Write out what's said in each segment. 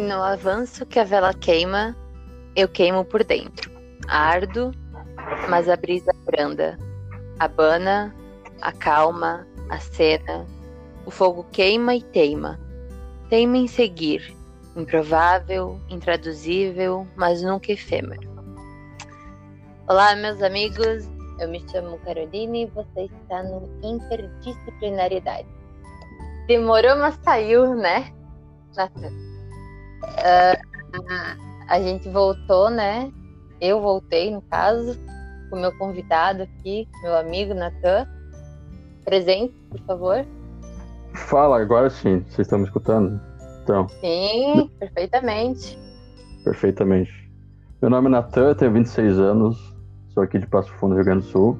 No avanço que a vela queima, eu queimo por dentro. Ardo, mas a brisa branda. Abana, acalma, acena. O fogo queima e teima. Teima em seguir. Improvável, intraduzível, mas nunca efêmero. Olá, meus amigos. Eu me chamo Caroline e você está no Interdisciplinaridade. Demorou, mas saiu, né? Natan. Uh, a gente voltou, né? Eu voltei, no caso, com o meu convidado aqui, meu amigo Natan. Presente, por favor. Fala, agora sim. Vocês estão me escutando? Então. Sim, perfeitamente. Perfeitamente. Meu nome é Natan, tenho 26 anos, sou aqui de Passo Fundo, Rio Grande do Sul.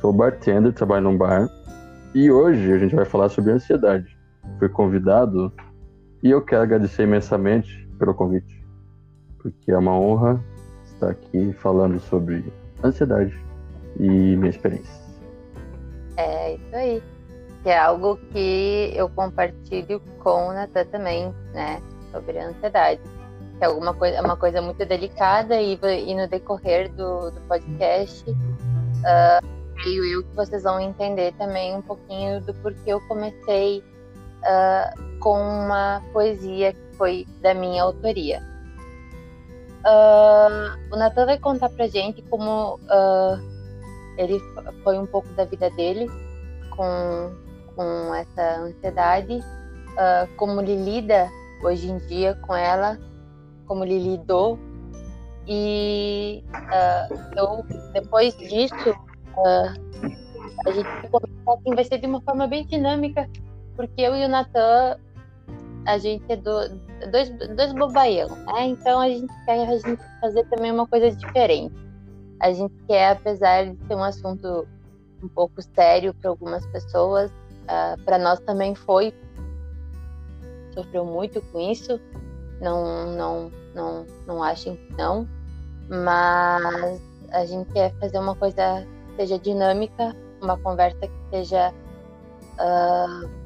Sou bartender, trabalho num bar. E hoje a gente vai falar sobre ansiedade. Fui convidado e eu quero agradecer imensamente pelo convite, porque é uma honra estar aqui falando sobre ansiedade e minha experiência. É isso aí. Que é algo que eu compartilho com o Natan também, né? Sobre a ansiedade. Que é alguma coisa, é uma coisa muito delicada e, e no decorrer do, do podcast, uh, eu que vocês vão entender também um pouquinho do porquê eu comecei uh, com uma poesia que foi da minha autoria. Uh, o Natan vai contar pra gente como uh, ele foi um pouco da vida dele com, com essa ansiedade, como ele lida hoje em dia com ela, como ele lidou. E eu, depois disso, a gente vai assim, vai ser de uma forma bem dinâmica, porque eu e o Natan a gente é do, dois, dois bobaião, né? Então a gente quer a gente fazer também uma coisa diferente. A gente quer, apesar de ser um assunto um pouco sério para algumas pessoas, uh, ah, para nós também foi. Sofreu muito com isso. Não, não, não, não achem que não. Mas a gente quer fazer uma coisa que seja dinâmica, uma conversa que seja uh,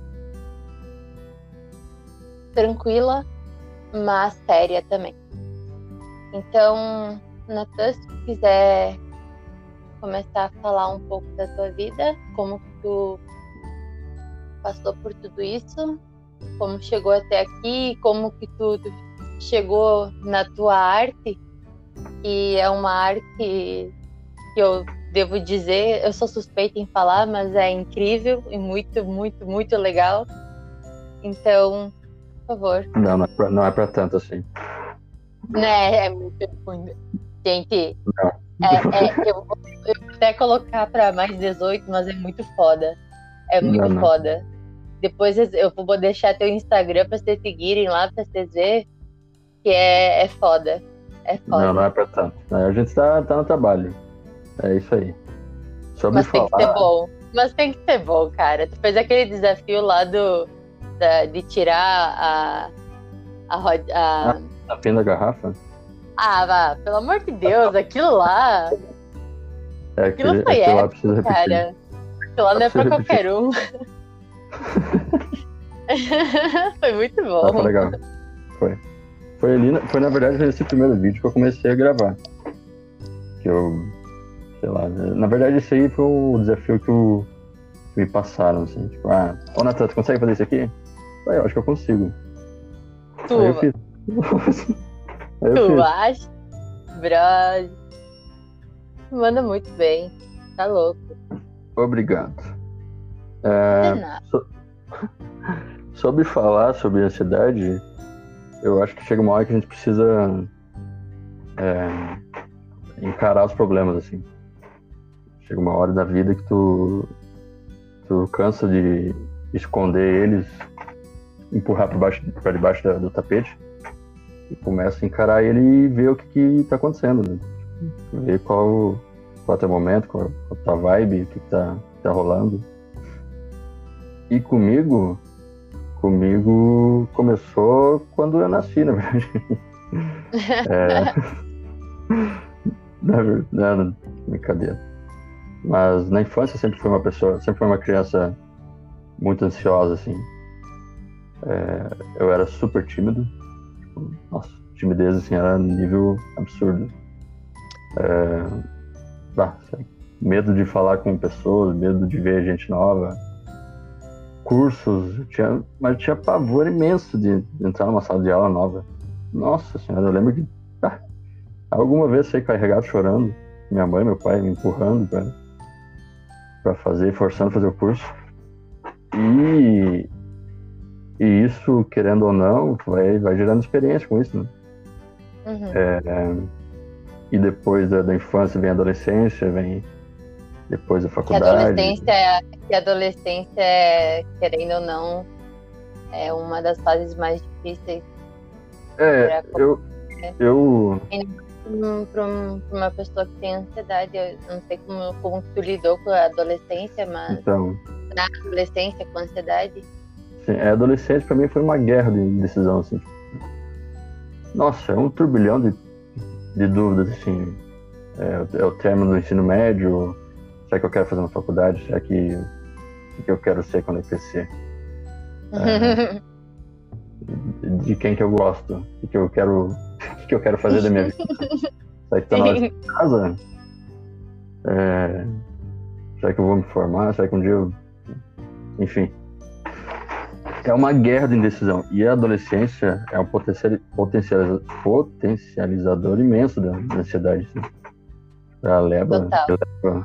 tranquila, mas séria também. Então, Natan, se quiser começar a falar um pouco da tua vida, como tu passou por tudo isso, como chegou até aqui, como que tu chegou na tua arte, que é uma arte que eu devo dizer, eu sou suspeita em falar, mas é incrível e muito, muito, muito legal. Então, por favor. Não, não é pra, não é pra tanto assim. Né, é muito ruim. Gente, é, é, eu, vou, eu vou até colocar pra mais 18, mas é muito foda. É muito não, foda. Não. Depois eu vou deixar teu Instagram pra vocês seguirem lá, pra vocês verem que é, é foda. É foda. Não, não é pra tanto. A gente tá, tá no trabalho. É isso aí. Sobre mas falar... tem que ser bom. Mas tem que ser bom, cara. Tu fez aquele desafio lá do da, de tirar a. A, a, a, a pena da garrafa? Ah, vá, pelo amor de Deus, aquilo lá. É, aquilo, aquilo foi aquilo épico, cara. Aquilo lá não é pra qualquer um. foi muito bom. Ah, foi legal. Foi. Foi ali, foi na verdade nesse primeiro vídeo que eu comecei a gravar. Que eu. Sei lá. Na verdade, esse aí foi o desafio que, eu, que me passaram, assim. Tipo, ah, ô Natan, tu consegue fazer isso aqui? Aí, eu acho que eu consigo. Tu, Aí eu fiz. Aí eu tu fiz. acha? Brother. Manda muito bem. Tá louco. Obrigado. É, so... sobre falar sobre ansiedade, eu acho que chega uma hora que a gente precisa é, encarar os problemas, assim. Chega uma hora da vida que tu, tu cansa de esconder eles empurrar para baixo, para debaixo do, do tapete e começa a encarar ele e ver o que está acontecendo, né? ver qual, qual é o teu momento, qual, qual é a tua vibe, o que está tá rolando. E comigo, comigo começou quando eu nasci, na verdade. é, na verdade, brincadeira. Mas na infância sempre foi uma pessoa, sempre foi uma criança muito ansiosa, assim. É, eu era super tímido. nossa, timidez assim, era nível absurdo. É, medo de falar com pessoas, medo de ver gente nova, cursos, tinha, mas tinha pavor imenso de, de, entrar numa sala de aula nova. Nossa senhora, eu lembro que alguma vez saí carregado chorando, minha mãe, meu pai me empurrando para fazer, forçando a fazer o curso. E, e isso, querendo ou não, vai, vai gerando experiência com isso, né? Uhum. É, e depois da, da, infância vem a adolescência, vem depois a faculdade. Que a adolescência, é, que a adolescência é, querendo ou não, é uma das fases mais difíceis. É, eu, eu... Para uma pessoa que tem ansiedade, eu não sei como, como tu lidou com a adolescência, mas então, na adolescência com ansiedade. Sim, a adolescência para mim foi uma guerra de decisão, assim. Nossa, é um turbilhão de, de dúvidas, assim. É, é o término do ensino médio, será que eu quero fazer uma faculdade? Será que o que eu quero ser quando eu crescer? É, de quem que eu gosto? O que eu quero, o que eu quero fazer da minha vida? Será que tá na hora de casa? É, será que eu vou me formar? Será que um dia eu... Enfim. É uma guerra de indecisão. E a adolescência é um potencializador, imenso da ansiedade. Assim. Ela leva, leva,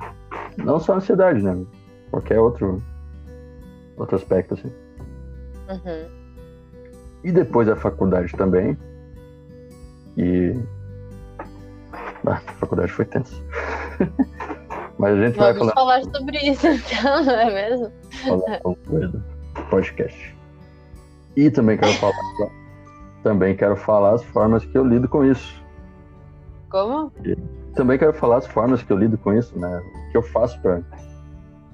não só a ansiedade, né? Qualquer outro, outro aspecto, assim. Uhum. E depois a faculdade também. E. Ah, a faculdade foi tensa. Mas a gente Vamos vai falar. falar sobre isso então, não é mesmo? Falar podcast. E também quero falar. também quero falar as formas que eu lido com isso. Como? E também quero falar as formas que eu lido com isso, né? O que eu faço para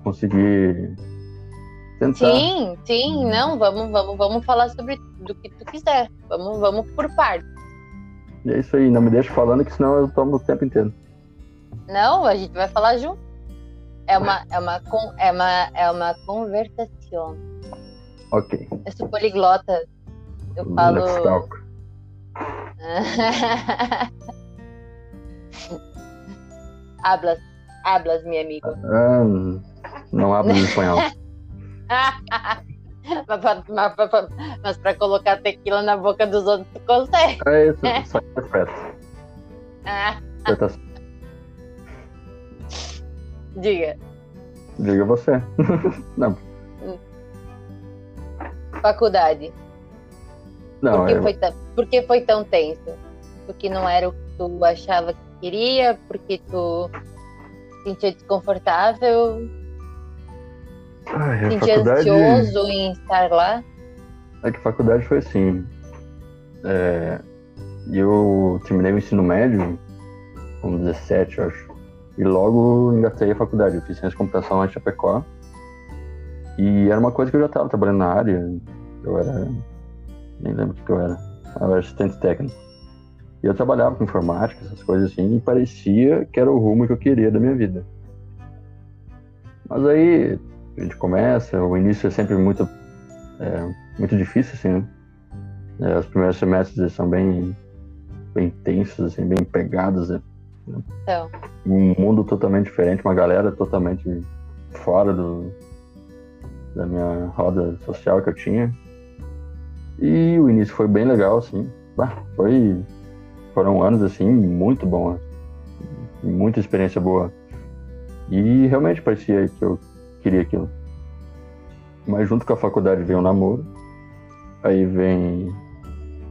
conseguir tentar. Sim, sim, não, vamos, vamos, vamos falar sobre do que tu quiser. Vamos, vamos por partes. E é isso aí, não me deixa falando que senão eu tomo o tempo inteiro. Não, a gente vai falar junto. É uma, é uma, é uma, é uma conversação. Ok. Eu sou poliglota. Eu falo. Hablas, hablas, meu amigo. Ah, não hablo espanhol. mas para colocar tequila na boca dos outros, tu consegue. É isso, só interpreta. Ah. Diga. Diga você. Não. Faculdade. Não, por que, eu... foi tão, foi tão tenso? Porque não era o que tu achava que queria? Porque tu se sentia desconfortável? Ai, sentia faculdade... ansioso em estar lá? É que a faculdade foi assim. É... Eu terminei o ensino médio com 17, eu acho. E logo engatei a faculdade. Eu fiz ciência de computação lá em Chapecó. E era uma coisa que eu já estava trabalhando na área. Eu era. Nem lembro o que eu era. Eu era assistente técnico. E eu trabalhava com informática, essas coisas assim, e parecia que era o rumo que eu queria da minha vida. Mas aí a gente começa, o início é sempre muito, é, muito difícil, assim, né? É, os primeiros semestres são bem, bem tensos, assim, bem pegados, né? Então. Um mundo totalmente diferente, uma galera totalmente fora do, da minha roda social que eu tinha. E o início foi bem legal, assim. Foi foram anos assim muito bons, muita experiência boa. E realmente parecia que eu queria aquilo. Mas junto com a faculdade vem o namoro, aí vem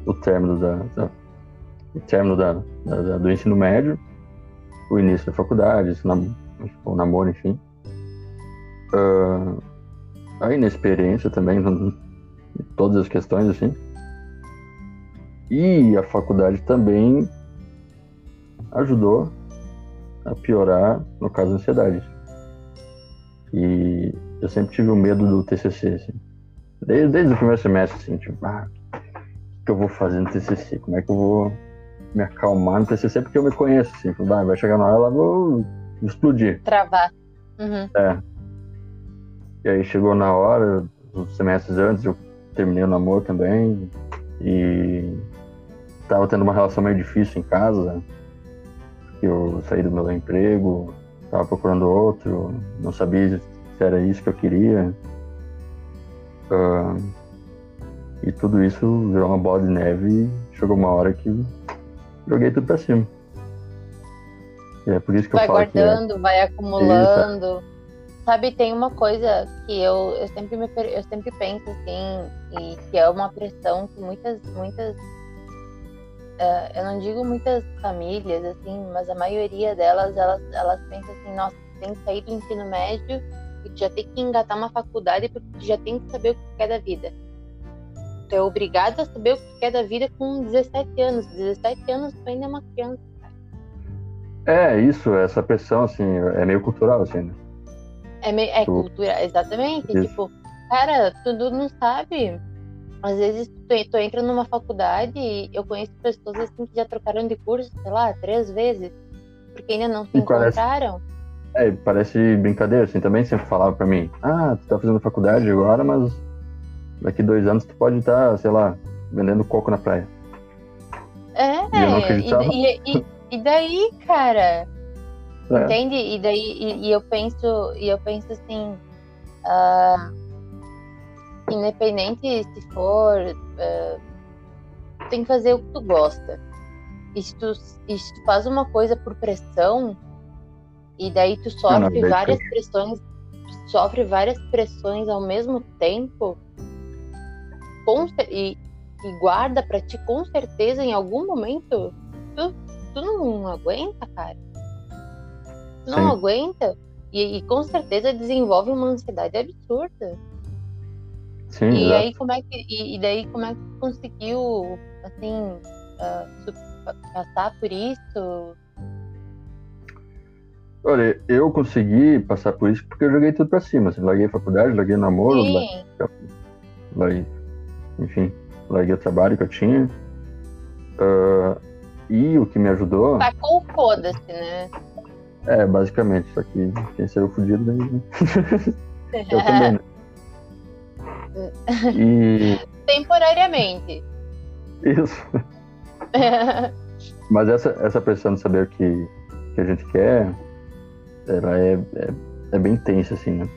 o término da, da o término da, da, do ensino médio, o início da faculdade, o namoro, enfim. Uh, a inexperiência também, todas as questões, assim. E a faculdade também ajudou a piorar, no caso, a ansiedade. E eu sempre tive o medo do TCC, assim. Desde, desde o primeiro semestre, assim, tipo, ah, o que eu vou fazer no TCC? Como é que eu vou me acalmar no TCC? Porque eu me conheço, assim, tipo, ah, vai chegar na hora, eu vou explodir. Travar. Uhum. É. E aí chegou na hora, os semestres antes, eu terminei o namoro também, e tava tendo uma relação meio difícil em casa, eu saí do meu emprego, tava procurando outro, não sabia se era isso que eu queria. Uh, e tudo isso virou uma bola de neve e chegou uma hora que joguei tudo pra cima. E é por isso que vai eu falo guardando, que é... vai acumulando. Isso. Sabe, tem uma coisa que eu, eu, sempre me, eu sempre penso assim, e que é uma pressão que muitas, muitas uh, eu não digo muitas famílias, assim, mas a maioria delas, elas, elas pensam assim, nossa, tem que sair do ensino médio e já tem que engatar uma faculdade porque já tem que saber o que quer da vida. Tu é obrigado a saber o que quer da vida com 17 anos. 17 anos tu ainda é uma criança. É, isso, essa pressão, assim, é meio cultural, assim, né? É, meio, é tu... cultura, exatamente. Isso. Tipo, cara, tu não sabe. Às vezes tu, tu entra numa faculdade e eu conheço pessoas assim que já trocaram de curso, sei lá, três vezes, porque ainda não se e encontraram. Parece, é, parece brincadeira, assim, também sempre falava pra mim, ah, tu tá fazendo faculdade agora, mas daqui dois anos tu pode estar, tá, sei lá, vendendo coco na praia. É, e, e, e, e daí, cara? É. Entende? E daí, e, e, eu penso, e eu penso assim, uh, independente se for, uh, tem que fazer o que tu gosta. E se tu, e se tu faz uma coisa por pressão, e daí tu sofre não, várias pressões, sofre várias pressões ao mesmo tempo, com, e, e guarda para ti com certeza em algum momento, tu, tu não aguenta, cara. Não Sim. aguenta. E, e, com certeza desenvolve uma ansiedade absurda. Sim, e exato. aí como é que. E, e, daí como é que conseguiu assim uh, passar por isso? Olha, eu consegui passar por isso porque eu joguei tudo pra cima. Assim, larguei a faculdade, larguei namoro, larguei, enfim, larguei o trabalho que eu tinha. Uh, e o que me ajudou. Tacou o foda-se, né? É, basicamente, só que quem saiu fudido daí. Né? eu também, né? E... Temporariamente. Isso. Mas essa, essa pressão de saber o que, que a gente quer, ela é, é, é bem tensa, assim, né?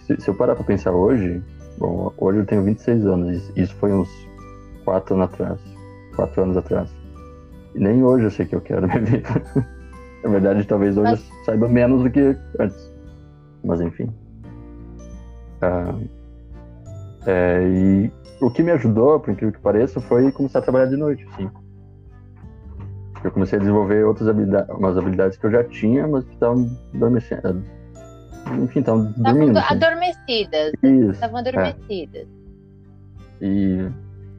Se, se, eu parar pra pensar hoje, bom, hoje eu tenho 26 anos, isso foi uns 4 anos atrás. 4 anos atrás. E nem hoje eu sei o que eu quero na minha vida. Na verdade, talvez hoje Mas... eu saiba menos do que antes. Mas enfim. Ah, é, e o que me ajudou, por incrível que pareça, foi começar a trabalhar de noite, sim. Eu comecei a desenvolver outras habilidades, umas habilidades que eu já tinha, mas que estavam adormecendo. Enfim, estavam dormindo. Assim. Adormecidas. Isso. Estavam adormecidas. É. E,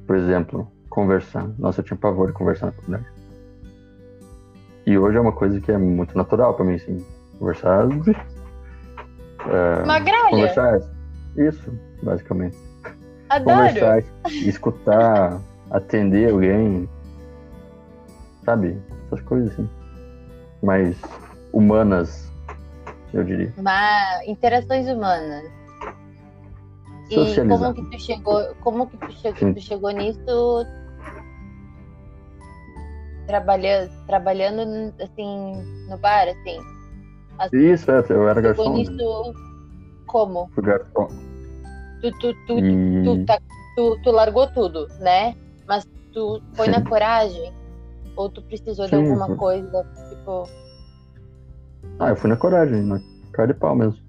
por exemplo, conversar. Nossa, eu tinha pavor de conversar na faculdade. E hoje é uma coisa que é muito natural para mim, assim. Conversar. É, uma gralha. Conversar. Isso, basicamente. Adoro. Conversar, escutar, atender alguém. Sabe? Essas coisas assim. Mais humanas, eu diria. Mas, interações humanas. E como que tu chegou, como que tu chegou, tu chegou nisso trabalhando, trabalhando assim no bar, assim? Assim, Isso, é, eu era garçom. Nisso, como? Fui garçom. Tu, tu, tu, e... tu, tá, tu, tu, largou tudo, né? Mas tu foi Sim. na coragem? Ou tu precisou Sim, de alguma foi. coisa, tipo... Ah, eu fui na coragem, na cara de pau mesmo.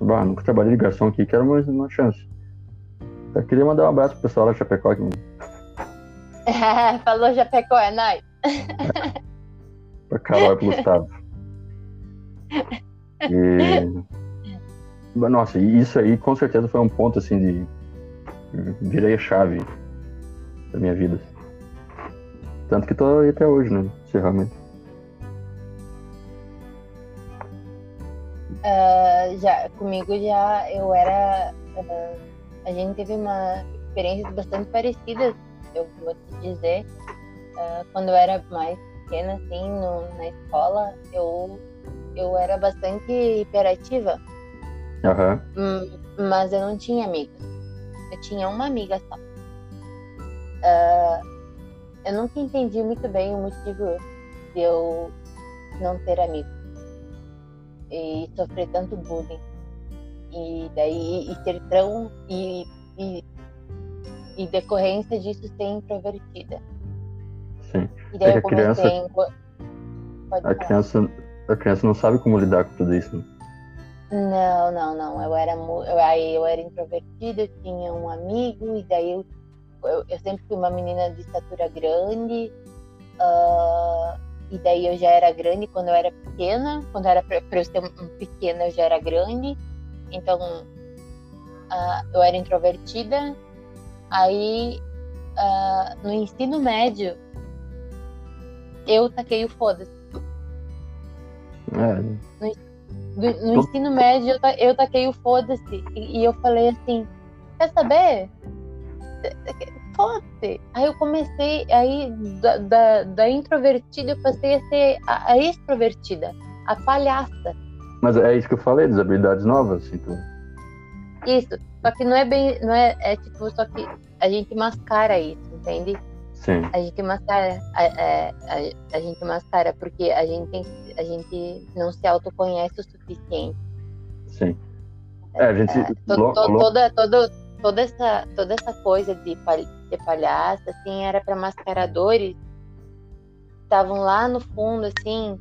Bah, nunca trabalhei de garçom aqui, quero mais uma chance. Eu queria mandar um abraço pro pessoal de Chapecó aqui. Falou Chapecó, é nóis. É. pra e pro Gustavo. E... Nossa, isso aí com certeza foi um ponto assim de. Virei a chave da minha vida. Tanto que tô aí até hoje, né? Realmente. Uh, já, comigo já eu era. Uh, a gente teve uma experiência bastante parecida, eu vou te dizer. Uh, quando eu era mais pequena, assim, no, na escola, eu, eu era bastante hiperativa. Uhum. Mas eu não tinha amigos. Eu tinha uma amiga só. Uh, eu nunca entendi muito bem o motivo de eu não ter amigos e sofrer tanto bullying e daí e ser tão e, e, e decorrência disso ser introvertida. Sim. E daí é eu comecei a criança, a criança, a criança não sabe como lidar com tudo isso. Né? Não, não, não. Eu era eu, aí eu era introvertida, eu tinha um amigo e daí eu, eu, eu sempre fui uma menina de estatura grande. Uh, e daí eu já era grande quando eu era pequena. Quando era para eu ser um pequena, eu já era grande. Então, uh, eu era introvertida. Aí, uh, no ensino médio, eu taquei o foda-se. É. No, no ensino médio, eu, eu taquei o foda-se. E, e eu falei assim: quer saber? foda-se. Aí eu comecei, aí da, da, da, introvertida eu passei a ser a, a, extrovertida, a palhaça. Mas é isso que eu falei, das habilidades novas, então. Isso, só que não é bem, não é, é tipo, só que a gente mascara isso, entende? Sim. A gente mascara, a, a, é, a, a gente mascara porque a gente, tem, a gente não se autoconhece o suficiente. Sim. É, a gente. É, to, to, toda, toda, toda essa, toda essa coisa de ser palhaça, assim, era para mascaradores estavam lá no fundo, assim,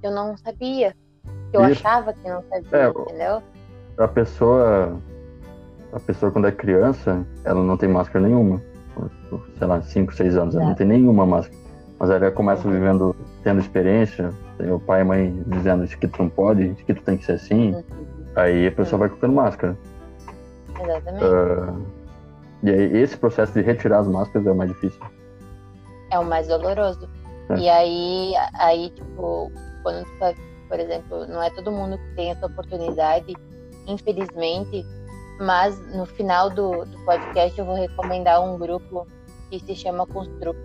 que eu não sabia, que eu Isso. achava que não sabia, é, entendeu? A pessoa, a pessoa quando é criança, ela não tem máscara nenhuma, por, sei lá, 5, 6 anos, ela é. não tem nenhuma máscara. Mas ela começa vivendo, tendo experiência, tem o pai e a mãe dizendo isso que tu não pode, isso que tu tem que ser assim, aí a pessoa vai colocando máscara. Exatamente. Uh, e aí, esse processo de retirar as máscaras é o mais difícil. É o mais doloroso. É. E aí, aí, tipo, quando tu tá, por exemplo, não é todo mundo que tem essa oportunidade, infelizmente, mas no final do, do podcast eu vou recomendar um grupo que se chama Construct,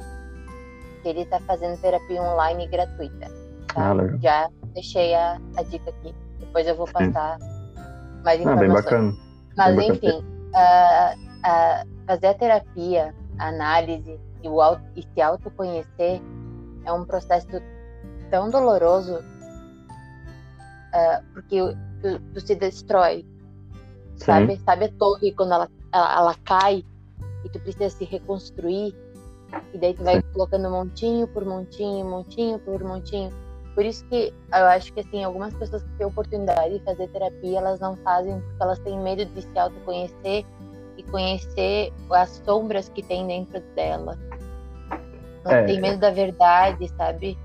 que ele está fazendo terapia online gratuita. Tá? Ah, Já deixei a, a dica aqui. Depois eu vou passar Sim. mais informações. Ah, bem bacana. Mas, enfim, uh, uh, fazer a terapia, a análise e, o e se autoconhecer é um processo tão doloroso uh, porque tu, tu, se destrói. Sim. Sabe? Sabe a torre quando ela, ela, ela, cai e tu precisa se reconstruir? E daí tu vai Sim. colocando montinho por montinho, montinho por montinho por isso que eu acho que assim, algumas pessoas que têm oportunidade de fazer terapia, elas não fazem porque elas têm medo de se autoconhecer e conhecer as sombras que tem dentro dela. Não é, tem medo da verdade, sabe?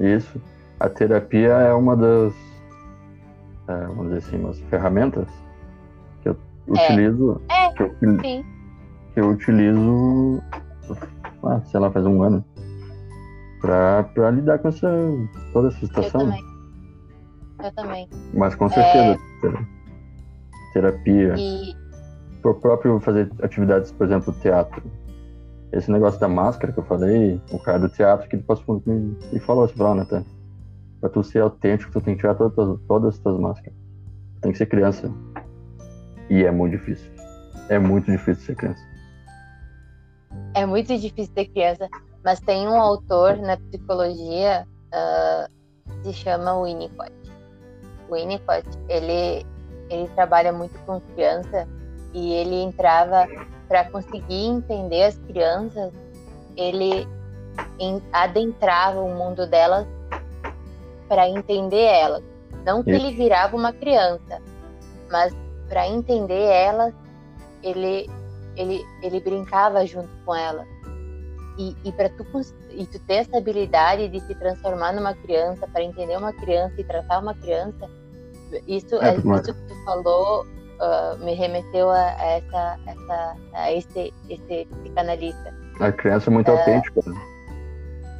Isso. A terapia é uma das, é, vamos dizer assim, umas ferramentas. Utilizo. É, que eu, sim. Que eu utilizo, ah, sei lá, faz um ano para lidar com essa, toda essa situação. Eu também. Eu também. Mas com certeza, é... terapia. E... Por próprio fazer atividades, por exemplo, teatro. Esse negócio da máscara que eu falei, o cara do teatro que depois me, me falou assim, falou, Nathan, pra tu ser autêntico, tu tem que tirar todas, todas as tuas máscaras. Tem que ser criança. E é muito difícil. É muito difícil ser criança. É muito difícil ser criança. Mas tem um autor na psicologia uh, que se chama Winnicott. Winnicott, ele, ele trabalha muito com criança e ele entrava para conseguir entender as crianças, ele adentrava o mundo delas para entender elas. Não que ele virava uma criança, mas para entender elas, ele, ele, ele brincava junto com elas. E, e para tu, e tu ter essa habilidade de se transformar numa criança, para entender uma criança e tratar uma criança, isso, é, isso que tu falou uh, me remeteu a, a, essa, essa, a esse, esse psicanalista. A criança é muito uh, autêntica. Né?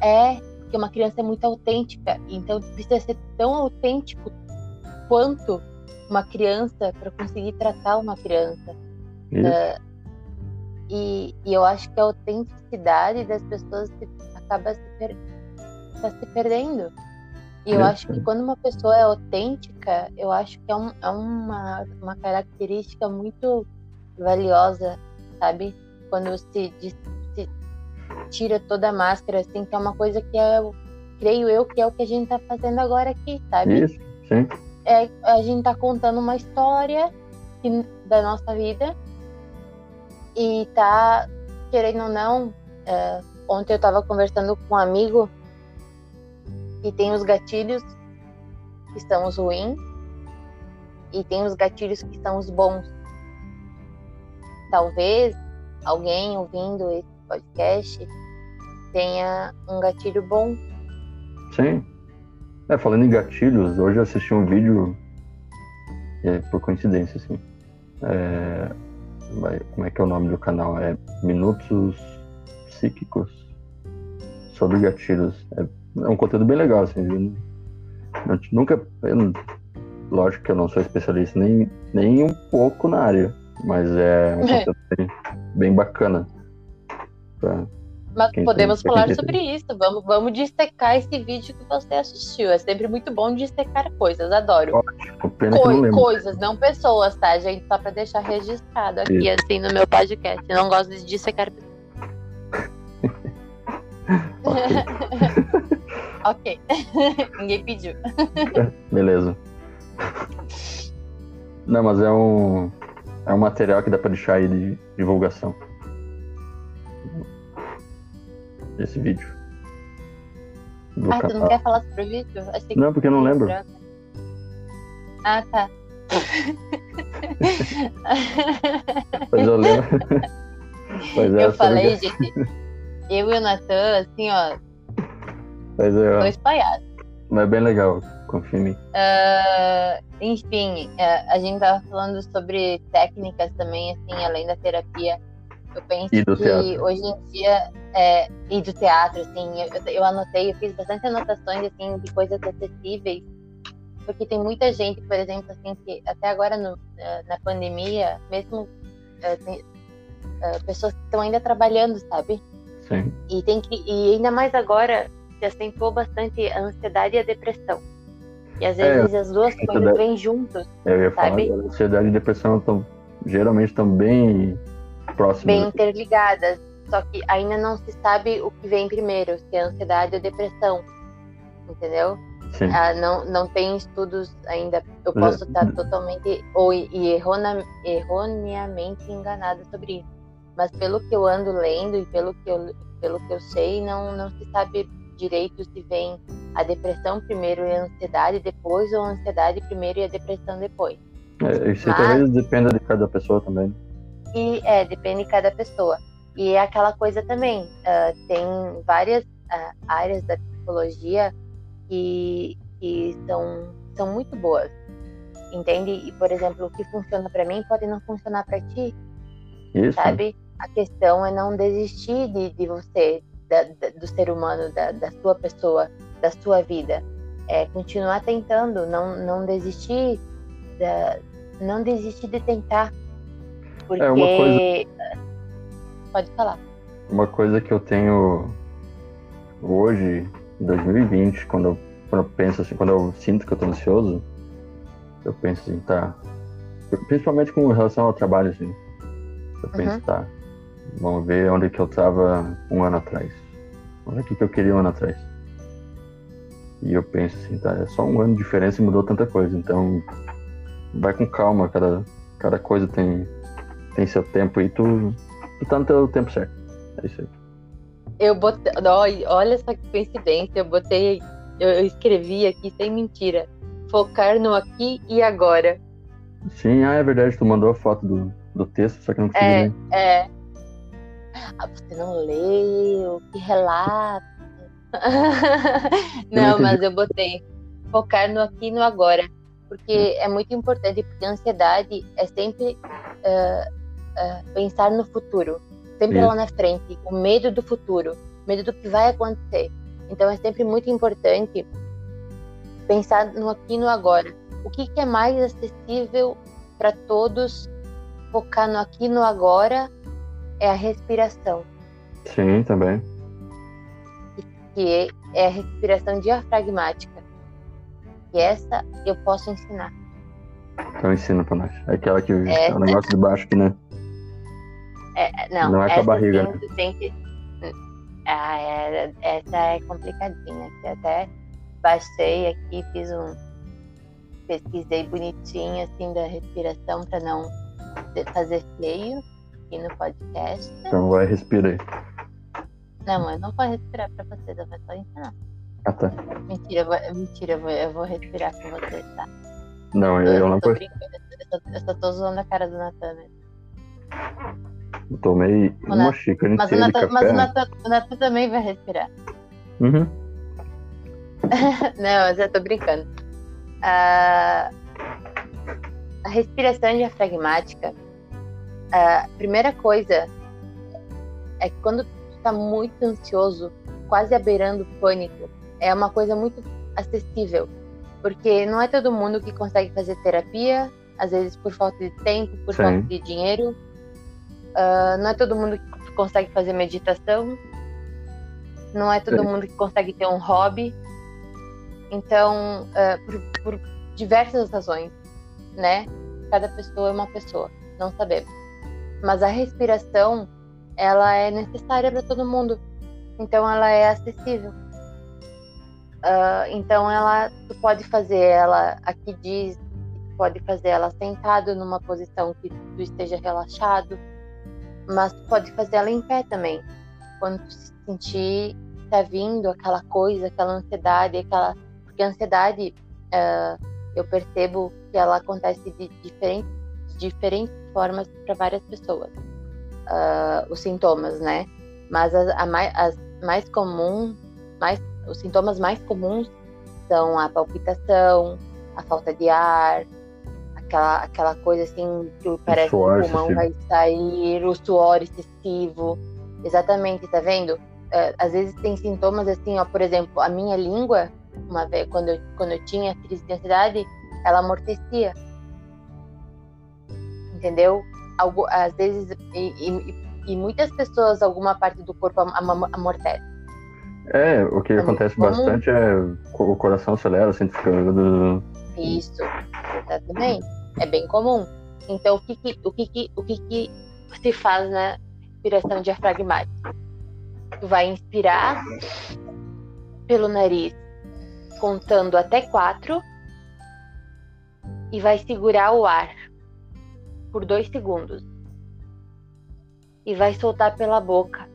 É, porque uma criança é muito autêntica, então tu precisa ser tão autêntico quanto uma criança para conseguir tratar uma criança. Uh, e, e, eu acho que a autenticidade das pessoas se, acaba se, per, tá se perdendo. E eu é. acho que quando uma pessoa é autêntica, eu acho que é, um, é uma, uma característica muito valiosa, sabe? Quando se, se tira toda a máscara, assim, que é uma coisa que é, creio eu, que é o que a gente tá fazendo agora aqui, sabe? Isso, sim. É, a gente tá contando uma história que, da nossa vida e tá, querendo ou não, é, ontem eu tava conversando com um amigo e tem os gatilhos que são os ruins e tem os gatilhos que são os bons. Talvez alguém ouvindo esse podcast tenha um gatilho bom. Sim. É, falando em gatilhos, hoje eu assisti um vídeo, é, por coincidência, assim. É, como é que é o nome do canal? É Minutos Psíquicos sobre gatilhos. É, é um conteúdo bem legal, assim. Eu, nunca. Eu, lógico que eu não sou especialista nem, nem um pouco na área, mas é um conteúdo bem, bem bacana. Pra, mas podemos falar sobre isso. Vamos, vamos dissecar esse vídeo que você assistiu. É sempre muito bom dissecar coisas, adoro. Ótimo, pena Co não coisas, não pessoas, tá, gente? Só pra deixar registrado aqui, isso. assim, no meu podcast. Eu não gosto de dissecar ok. Ninguém pediu. Beleza. Não, mas é um, é um material que dá pra deixar aí de divulgação esse vídeo. ah, tu não quer falar sobre o vídeo? Achei não, porque eu não lembro. Ah, tá. pois eu lembro. Pois é, eu falei, gente. Eu e o Natan, assim, ó. Pois é, dois palhaços. Mas é bem legal, confia em mim. Uh, enfim, uh, a gente tava falando sobre técnicas também, assim, além da terapia. Eu penso que teatro. hoje em dia, é, e do teatro, assim, eu, eu anotei, eu fiz bastante anotações, assim, de coisas acessíveis, porque tem muita gente, por exemplo, assim, que até agora no, na pandemia, mesmo uh, pessoas que estão ainda trabalhando, sabe? Sim. E tem que, e ainda mais agora, se acentuou bastante a ansiedade e a depressão. E às é, vezes é, as duas coisas vêm juntos, eu ia sabe? Falar, ansiedade e depressão estão, geralmente estão bem próximas. Bem interligadas. Só que ainda não se sabe o que vem primeiro, se é ansiedade ou depressão. Entendeu? Sim. Ah, não, não tem estudos ainda. Eu posso estar totalmente ou e errona, erroneamente enganada sobre isso. Mas pelo que eu ando lendo e pelo que eu, pelo que eu sei, não, não se sabe direito se vem a depressão primeiro e a ansiedade depois, ou a ansiedade primeiro e a depressão depois. É, isso Mas, talvez dependa de cada pessoa também. E é, depende de cada pessoa. E é aquela coisa também, uh, tem várias uh, áreas da psicologia que, que são, são muito boas, entende? E, por exemplo, o que funciona para mim pode não funcionar para ti, Isso. sabe? A questão é não desistir de, de você, da, da, do ser humano, da, da sua pessoa, da sua vida. É continuar tentando, não, não desistir, da, não desistir de tentar, porque. É uma coisa... Pode falar. Uma coisa que eu tenho hoje, em 2020, quando eu, quando eu penso assim, quando eu sinto que eu tô ansioso, eu penso assim, tá. Principalmente com relação ao trabalho, assim. Eu penso, uhum. tá. Vamos ver onde que eu tava um ano atrás. Olha o que eu queria um ano atrás. E eu penso assim, tá, é só um ano de diferença e mudou tanta coisa. Então, vai com calma, cada, cada coisa tem tem seu tempo e tu, tu tá no teu tempo certo. É isso aí. Eu botei. Olha essa coincidência, eu botei. Eu escrevi aqui sem mentira. Focar no aqui e agora. Sim, ah, é verdade, tu mandou a foto do, do texto, só que não consegui é, ler. É. Ah, você não leu, que relato. não, não mas eu botei focar no aqui e no agora. Porque é muito importante, porque a ansiedade é sempre uh, uh, pensar no futuro, sempre Isso. lá na frente, o medo do futuro, medo do que vai acontecer. Então é sempre muito importante pensar no aqui e no agora. O que, que é mais acessível para todos? Focar no aqui e no agora é a respiração. Sim, também. Que é a respiração diafragmática. E essa eu posso ensinar. Então ensina pra nós. Aquela que essa... é o negócio de baixo aqui, né? É, não, não é com a barriga. Tem, tem que, Ah, é, essa é complicadinha. Que até baixei aqui, fiz um. Pesquisei bonitinho assim da respiração para não fazer feio aqui no podcast. Então vai, respira aí. Não, eu não vou respirar pra vocês, eu vou só ensinar. Ah, tá. Mentira, eu vou, mentira, eu vou, eu vou respirar com vocês, tá? Não, eu, eu não tô. Brincando, eu, só, eu só tô zoando a cara do Natan mesmo. Eu tomei o uma xícara mas o Natan, de café. Mas o o também vai respirar. Uhum. não, eu já tô brincando. A, a respiração diafragmática, a primeira coisa é que quando tu tá muito ansioso, quase abeirando pânico, é uma coisa muito acessível. Porque não é todo mundo que consegue fazer terapia, às vezes por falta de tempo, por Sim. falta de dinheiro. Uh, não é todo mundo que consegue fazer meditação. Não é todo Sim. mundo que consegue ter um hobby. Então, uh, por, por diversas razões, né? Cada pessoa é uma pessoa, não sabemos. Mas a respiração, ela é necessária para todo mundo. Então, ela é acessível. Uh, então, ela, tu pode fazer ela, aqui diz, tu pode fazer ela sentado numa posição que tu esteja relaxado, mas tu pode fazer ela em pé também. Quando tu se sentir tá vindo aquela coisa, aquela ansiedade, aquela porque a ansiedade uh, eu percebo que ela acontece de diferentes, de diferentes formas para várias pessoas. Uh, os sintomas, né? Mas as, mais, as mais comuns, mais, os sintomas mais comuns são a palpitação, a falta de ar, aquela, aquela coisa assim que parece que o pulmão excessivo. vai sair, o suor excessivo. Exatamente, tá vendo? Uh, às vezes tem sintomas assim, ó, por exemplo, a minha língua uma vez, quando eu, quando eu tinha crise de ansiedade, ela amortecia. Entendeu? Algo, às vezes, e, e, e muitas pessoas, alguma parte do corpo amortece. É, o que é acontece bastante é o coração acelera, assim, fica. Isso, exatamente. É bem comum. Então, o que, que o que, que, o que, que se faz na respiração diafragmática? Tu vai inspirar pelo nariz contando até quatro e vai segurar o ar por dois segundos e vai soltar pela boca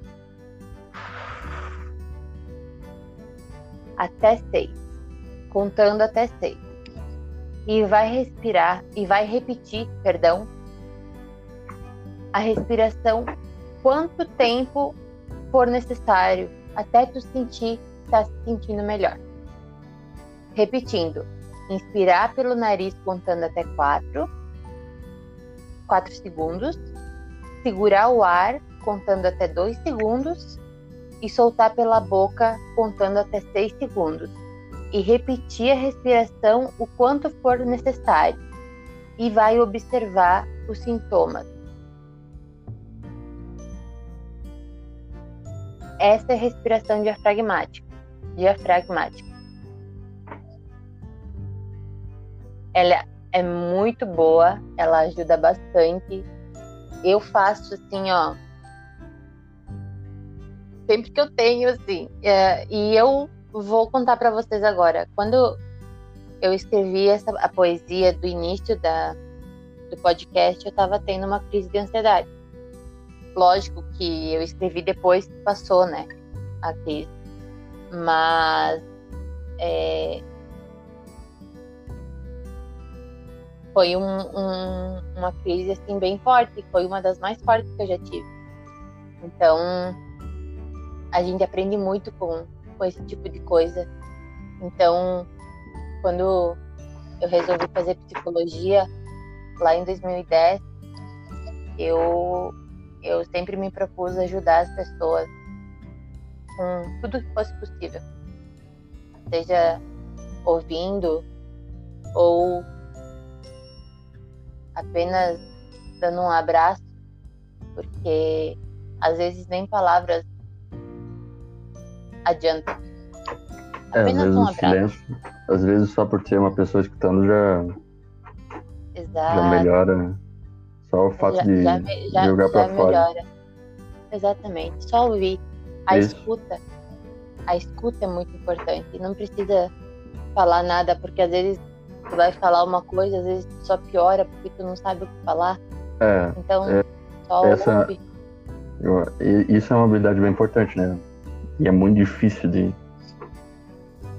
até seis, contando até seis e vai respirar e vai repetir, perdão, a respiração quanto tempo for necessário até tu sentir estar tá se sentindo melhor. Repetindo, inspirar pelo nariz contando até 4, 4 segundos, segurar o ar contando até 2 segundos e soltar pela boca contando até 6 segundos. E repetir a respiração o quanto for necessário. E vai observar os sintomas. Essa é a respiração diafragmática. Diafragmática. Ela é muito boa, ela ajuda bastante. Eu faço assim, ó. Sempre que eu tenho, assim. É, e eu vou contar para vocês agora. Quando eu escrevi essa, a poesia do início da, do podcast, eu estava tendo uma crise de ansiedade. Lógico que eu escrevi depois que passou, né? A crise. Mas é, foi um, um, uma crise assim bem forte, foi uma das mais fortes que eu já tive. Então, a gente aprende muito com, com esse tipo de coisa. Então, quando eu resolvi fazer psicologia lá em 2010, eu eu sempre me propus ajudar as pessoas com tudo que fosse possível, seja ouvindo ou apenas dando um abraço, porque às vezes nem palavras adiantam. É, apenas é, um abraço. Silêncio, às vezes só por ter uma pessoa escutando já, Exato. já melhora. Só o fato já, de já, já, jogar para fora. Melhora. Exatamente. Só ouvir. a escuta. A escuta é muito importante. Não precisa falar nada, porque às vezes tu vai falar uma coisa, às vezes só piora porque tu não sabe o que falar. É, então, é, só essa, isso é uma habilidade bem importante, né? E é muito difícil de,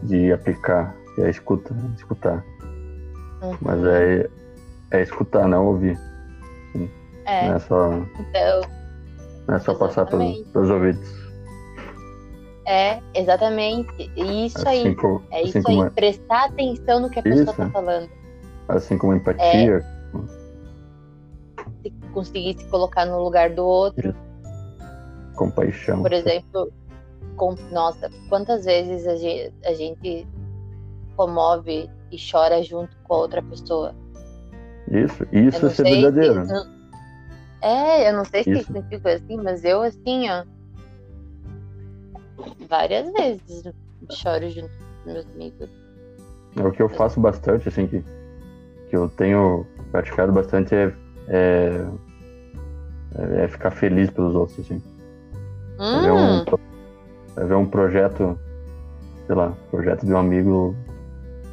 de aplicar, é escuta, escutar. Uhum. Mas é, é escutar, não ouvir. É. Não é só, então, não é só passar pelos, pelos ouvidos. É, exatamente. Isso assim aí. Como, é assim isso aí. É... Prestar atenção no que a pessoa está falando. Assim como empatia. É... Se conseguir se colocar no lugar do outro. Compaixão. Por exemplo, com... nossa, quantas vezes a gente, a gente comove e chora junto com a outra pessoa? Isso, isso é ser verdadeiro. Se, não... É, eu não sei se significa assim, mas eu assim, ó várias vezes choro junto com meus amigos. É o que eu faço bastante, assim, que, que eu tenho praticado bastante é, é, é ficar feliz pelos outros, assim. Hum. É, um, é ver um projeto, sei lá, projeto de um amigo,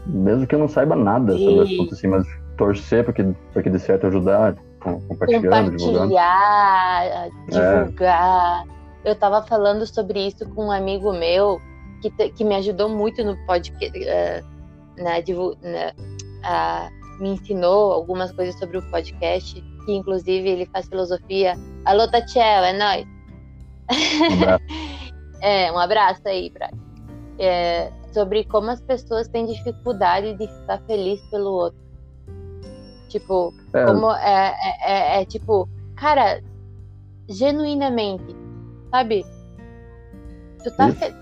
mesmo que eu não saiba nada sobre o assunto, assim, mas torcer para que, pra que dê certo, ajudar, compartilhando, divulgando. Compartilhar, divulgar. É eu estava falando sobre isso com um amigo meu que, que me ajudou muito no podcast, uh, na, na, uh, me ensinou algumas coisas sobre o podcast, que inclusive ele faz filosofia. Alô, Tatiel, é nóis. Um é, um abraço aí, pra, é, sobre como as pessoas têm dificuldade de ficar feliz pelo outro. Tipo, é. como é, é, é, é tipo, cara, genuinamente, sabe? Tu tá fe...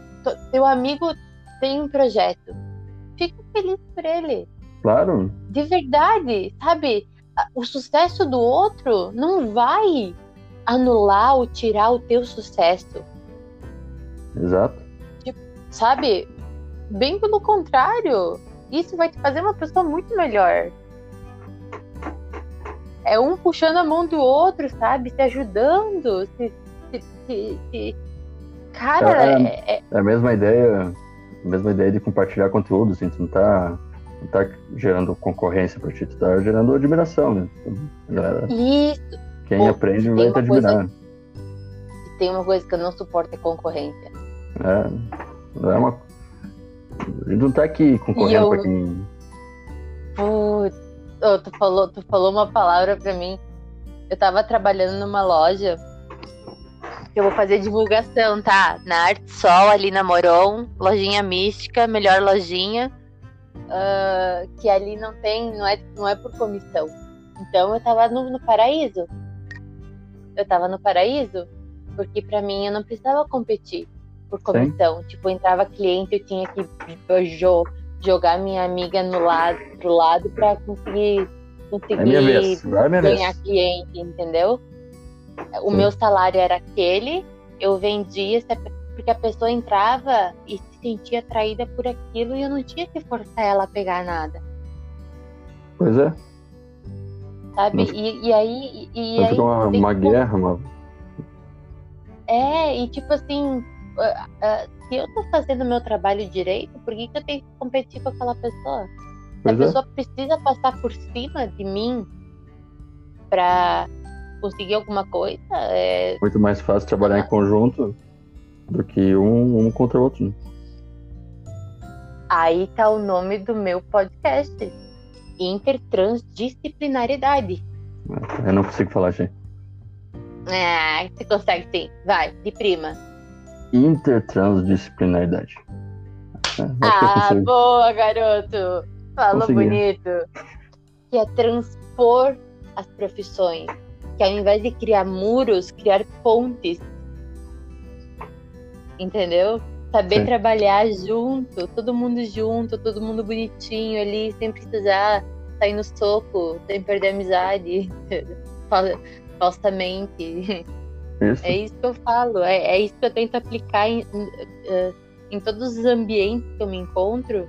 Teu amigo tem um projeto. Fica feliz por ele. Claro. De verdade, sabe? O sucesso do outro não vai anular ou tirar o teu sucesso. Exato. Tipo, sabe? Bem pelo contrário. Isso vai te fazer uma pessoa muito melhor. É um puxando a mão do outro, sabe? Se ajudando, se que, que cara, é, é, é, é, a mesma ideia, a mesma ideia de compartilhar conteúdo, assim, tu não tá, não tá gerando concorrência para ti, tu tá gerando admiração, né? Galera, Isso. Quem Pô, aprende vai te admirar. Coisa, tem uma coisa que eu não suporto é concorrência. É, não é uma gente não tá aqui concorrendo eu... pra quem. Putz, oh, tu, falou, tu falou uma palavra pra mim. Eu tava trabalhando numa loja eu vou fazer divulgação, tá? Na Arte Sol, ali na Moron, lojinha mística, melhor lojinha. Uh, que ali não tem, não é, não é por comissão. Então eu tava no, no paraíso. Eu tava no paraíso, porque para mim eu não precisava competir por comissão. Sim. Tipo, entrava cliente, eu tinha que jo jogar minha amiga no lado, pro lado para conseguir, conseguir é ganhar vez. cliente, entendeu? O Sim. meu salário era aquele, eu vendia porque a pessoa entrava e se sentia atraída por aquilo e eu não tinha que forçar ela a pegar nada. Pois é. Sabe? E, e, aí. E, e aí uma, uma guerra, uma... É, e tipo assim, uh, uh, se eu tô fazendo meu trabalho direito, por que, que eu tenho que competir com aquela pessoa? Pois a é. pessoa precisa passar por cima de mim pra conseguir alguma coisa. É... Muito mais fácil trabalhar ah. em conjunto do que um, um contra o outro. Né? Aí tá o nome do meu podcast. Intertransdisciplinaridade. Eu não consigo falar, gente. É, você consegue sim. Vai, de prima. Intertransdisciplinaridade. É, ah, boa, garoto. Falou Consegui. bonito. Que é transpor as profissões que ao invés de criar muros, criar pontes. Entendeu? Saber Sim. trabalhar junto, todo mundo junto, todo mundo bonitinho ali, sem precisar sair no soco, sem perder amizade, falsamente. Isso. É isso que eu falo, é, é, isso que eu tento aplicar em, em, eh, em todos os ambientes que eu me encontro,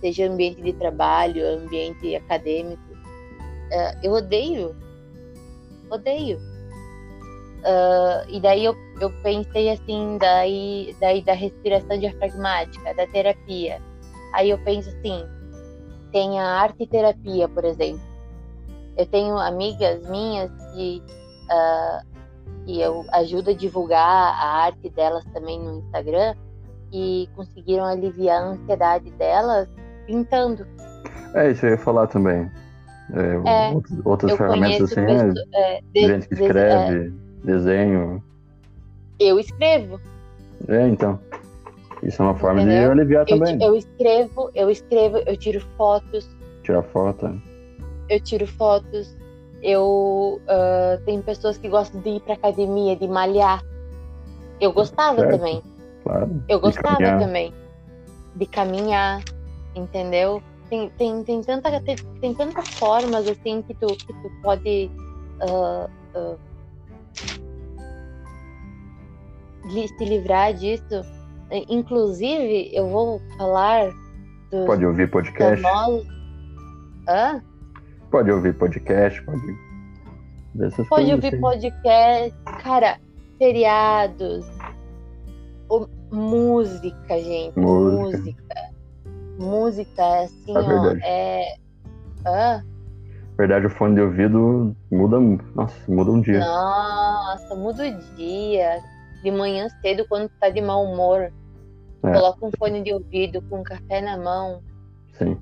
seja ambiente de trabalho, ambiente acadêmico. Eh, eu odeio Odeio. Uh, e daí eu, eu pensei assim, daí, daí da respiração diafragmática, da terapia. Aí eu penso assim, tem a arte terapia, por exemplo. Eu tenho amigas minhas que, uh, que eu ajudo a divulgar a arte delas também no Instagram e conseguiram aliviar a ansiedade delas pintando. É, isso eu ia falar também. É, é, outras ferramentas assim, pessoas, é, de, gente que escreve, de, desenho. Eu escrevo. É, então. Isso é uma forma Entendeu? de aliviar eu, também. Eu escrevo, eu escrevo, eu tiro fotos. Tirar foto? É. Eu tiro fotos. Eu uh, tem pessoas que gostam de ir pra academia, de malhar. Eu gostava certo. também. Claro. Eu gostava também de caminhar, entendeu? Tem, tem, tem, tanta, tem, tem tantas formas assim que tu, que tu pode uh, uh, se livrar disso. Inclusive, eu vou falar. Dos, pode ouvir podcast. Hã? Pode ouvir podcast, pode. Dessas pode ouvir assim. podcast. Cara, feriados. música, gente. Música. Música, música é assim, é ó. É. Hã? verdade, o fone de ouvido muda, nossa, muda um dia. Nossa, muda o dia. De manhã cedo, quando tá de mau humor, é. coloca um fone de ouvido com um café na mão. Sim.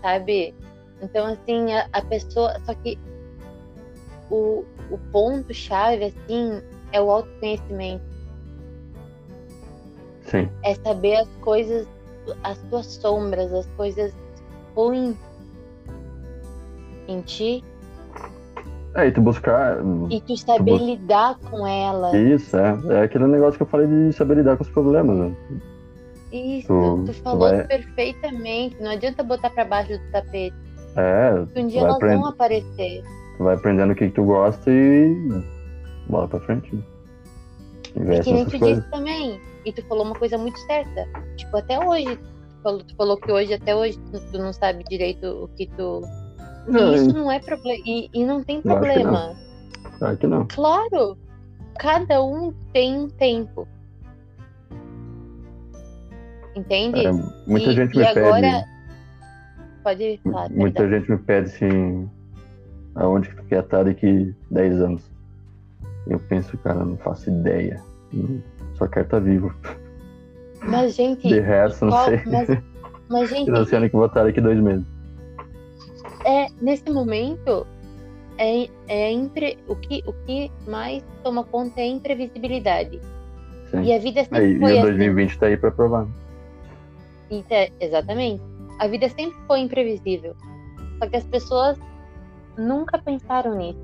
Sabe? Então, assim, a, a pessoa. Só que o, o ponto-chave, assim, é o autoconhecimento. Sim. É saber as coisas, as tuas sombras, as coisas ruins em ti. É, e tu buscar. E tu saber tu bus... lidar com ela. Isso, é. É aquele negócio que eu falei de saber lidar com os problemas, né? Isso, tu, tu falou vai... perfeitamente. Não adianta botar pra baixo do tapete. É. Um dia elas aprend... vão aparecer. Vai aprendendo o que, que tu gosta e. bola pra frente. E que nem tu coisas. disse também. E tu falou uma coisa muito certa. Tipo, até hoje. Tu falou, tu falou que hoje, até hoje, tu, não sabe direito o que tu não, isso não é problema. E, e, não tem problema. Claro que não. Claro. Cada um tem um tempo. Entende? É, muita e, gente me e pede. Agora... Pode falar. Muita perdão. gente me pede assim. Aonde que tu quer estar daqui 10 anos? Eu penso, cara, não faço ideia. Só quero estar vivo. Mas, gente. De resto, não sei. Mas, mas gente. Eu sei que vou estar daqui dois meses é nesse momento é, é impre, o que o que mais toma conta é a imprevisibilidade. Sim. E a vida sempre aí, foi e o 2020 está assim. aí para provar. Então, exatamente. A vida sempre foi imprevisível. Só que as pessoas nunca pensaram nisso.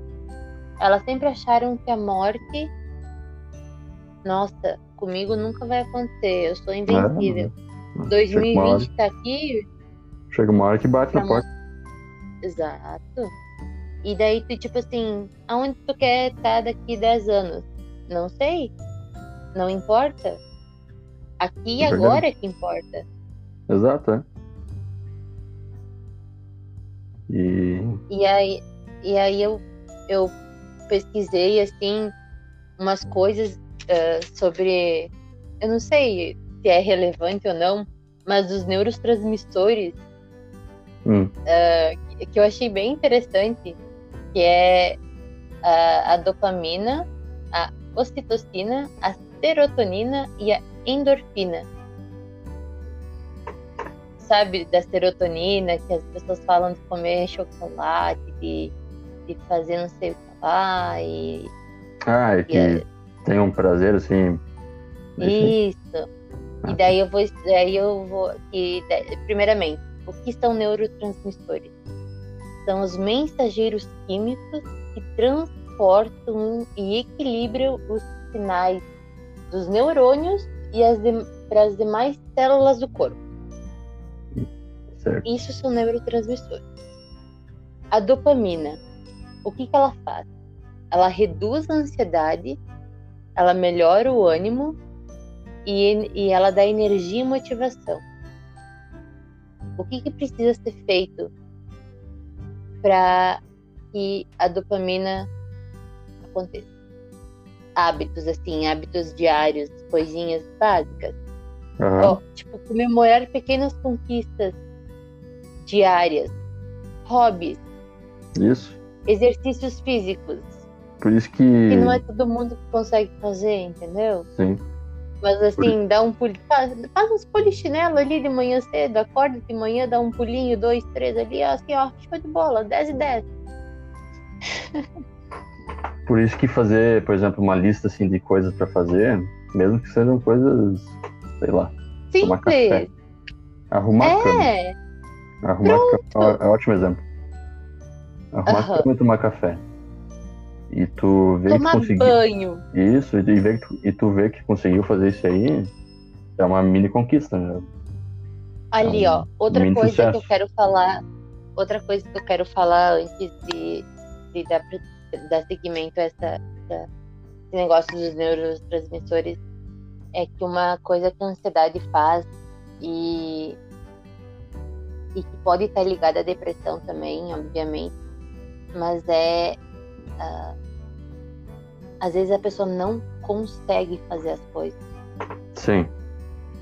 Elas sempre acharam que a morte, nossa, comigo nunca vai acontecer. Eu sou invencível. É, 2020 está aqui. Chega uma hora que bate na porta. Exato. E daí tu, tipo assim, aonde tu quer estar daqui 10 anos? Não sei. Não importa. Aqui e é agora é que importa. Exato, é. E... E aí, e aí eu, eu pesquisei, assim, umas coisas uh, sobre... Eu não sei se é relevante ou não, mas os neurotransmissores hum. uh, que eu achei bem interessante, que é a, a dopamina, a ocitocina, a serotonina e a endorfina. Sabe, da serotonina, que as pessoas falam de comer chocolate, de, de fazer não sei o que lá, e... Ah, é que e, tem um prazer, assim... Isso. Ah. E daí eu vou... Daí eu vou... E, primeiramente, o que são neurotransmissores? São os mensageiros químicos que transportam e equilibram os sinais dos neurônios e as para as demais células do corpo. Certo. Isso são neurotransmissores. A dopamina, o que, que ela faz? Ela reduz a ansiedade, ela melhora o ânimo e, e ela dá energia e motivação. O que, que precisa ser feito para que a dopamina aconteça? hábitos, assim, hábitos diários, coisinhas básicas. Uhum. Oh, tipo, comemorar pequenas conquistas diárias, hobbies. Isso. Exercícios físicos. Por isso que. Que não é todo mundo que consegue fazer, entendeu? Sim. Mas assim, Por... dá um pulinho. Faz, faz uns polichinelo ali de manhã cedo, acorda de manhã, dá um pulinho, dois, três ali, assim, ó, show de bola, 10 e 10. Por isso que fazer, por exemplo, uma lista assim de coisas para fazer, mesmo que sejam coisas, sei lá, Simples. tomar café, arrumar é. cama. Arrumar cama é um ótimo exemplo. Arrumar uhum. cama e tomar café. E tu vê tomar que conseguiu. banho. Isso, e, vê e tu vê que conseguiu fazer isso aí, é uma mini conquista, né? Ali, é um ó, outra coisa sucesso. que eu quero falar, outra coisa que eu quero falar antes de, de dar, dar seguimento a essa, essa, esse negócio dos neurotransmissores é que uma coisa que a ansiedade faz e e que pode estar ligada à depressão também, obviamente, mas é uh, às vezes a pessoa não consegue fazer as coisas. Sim.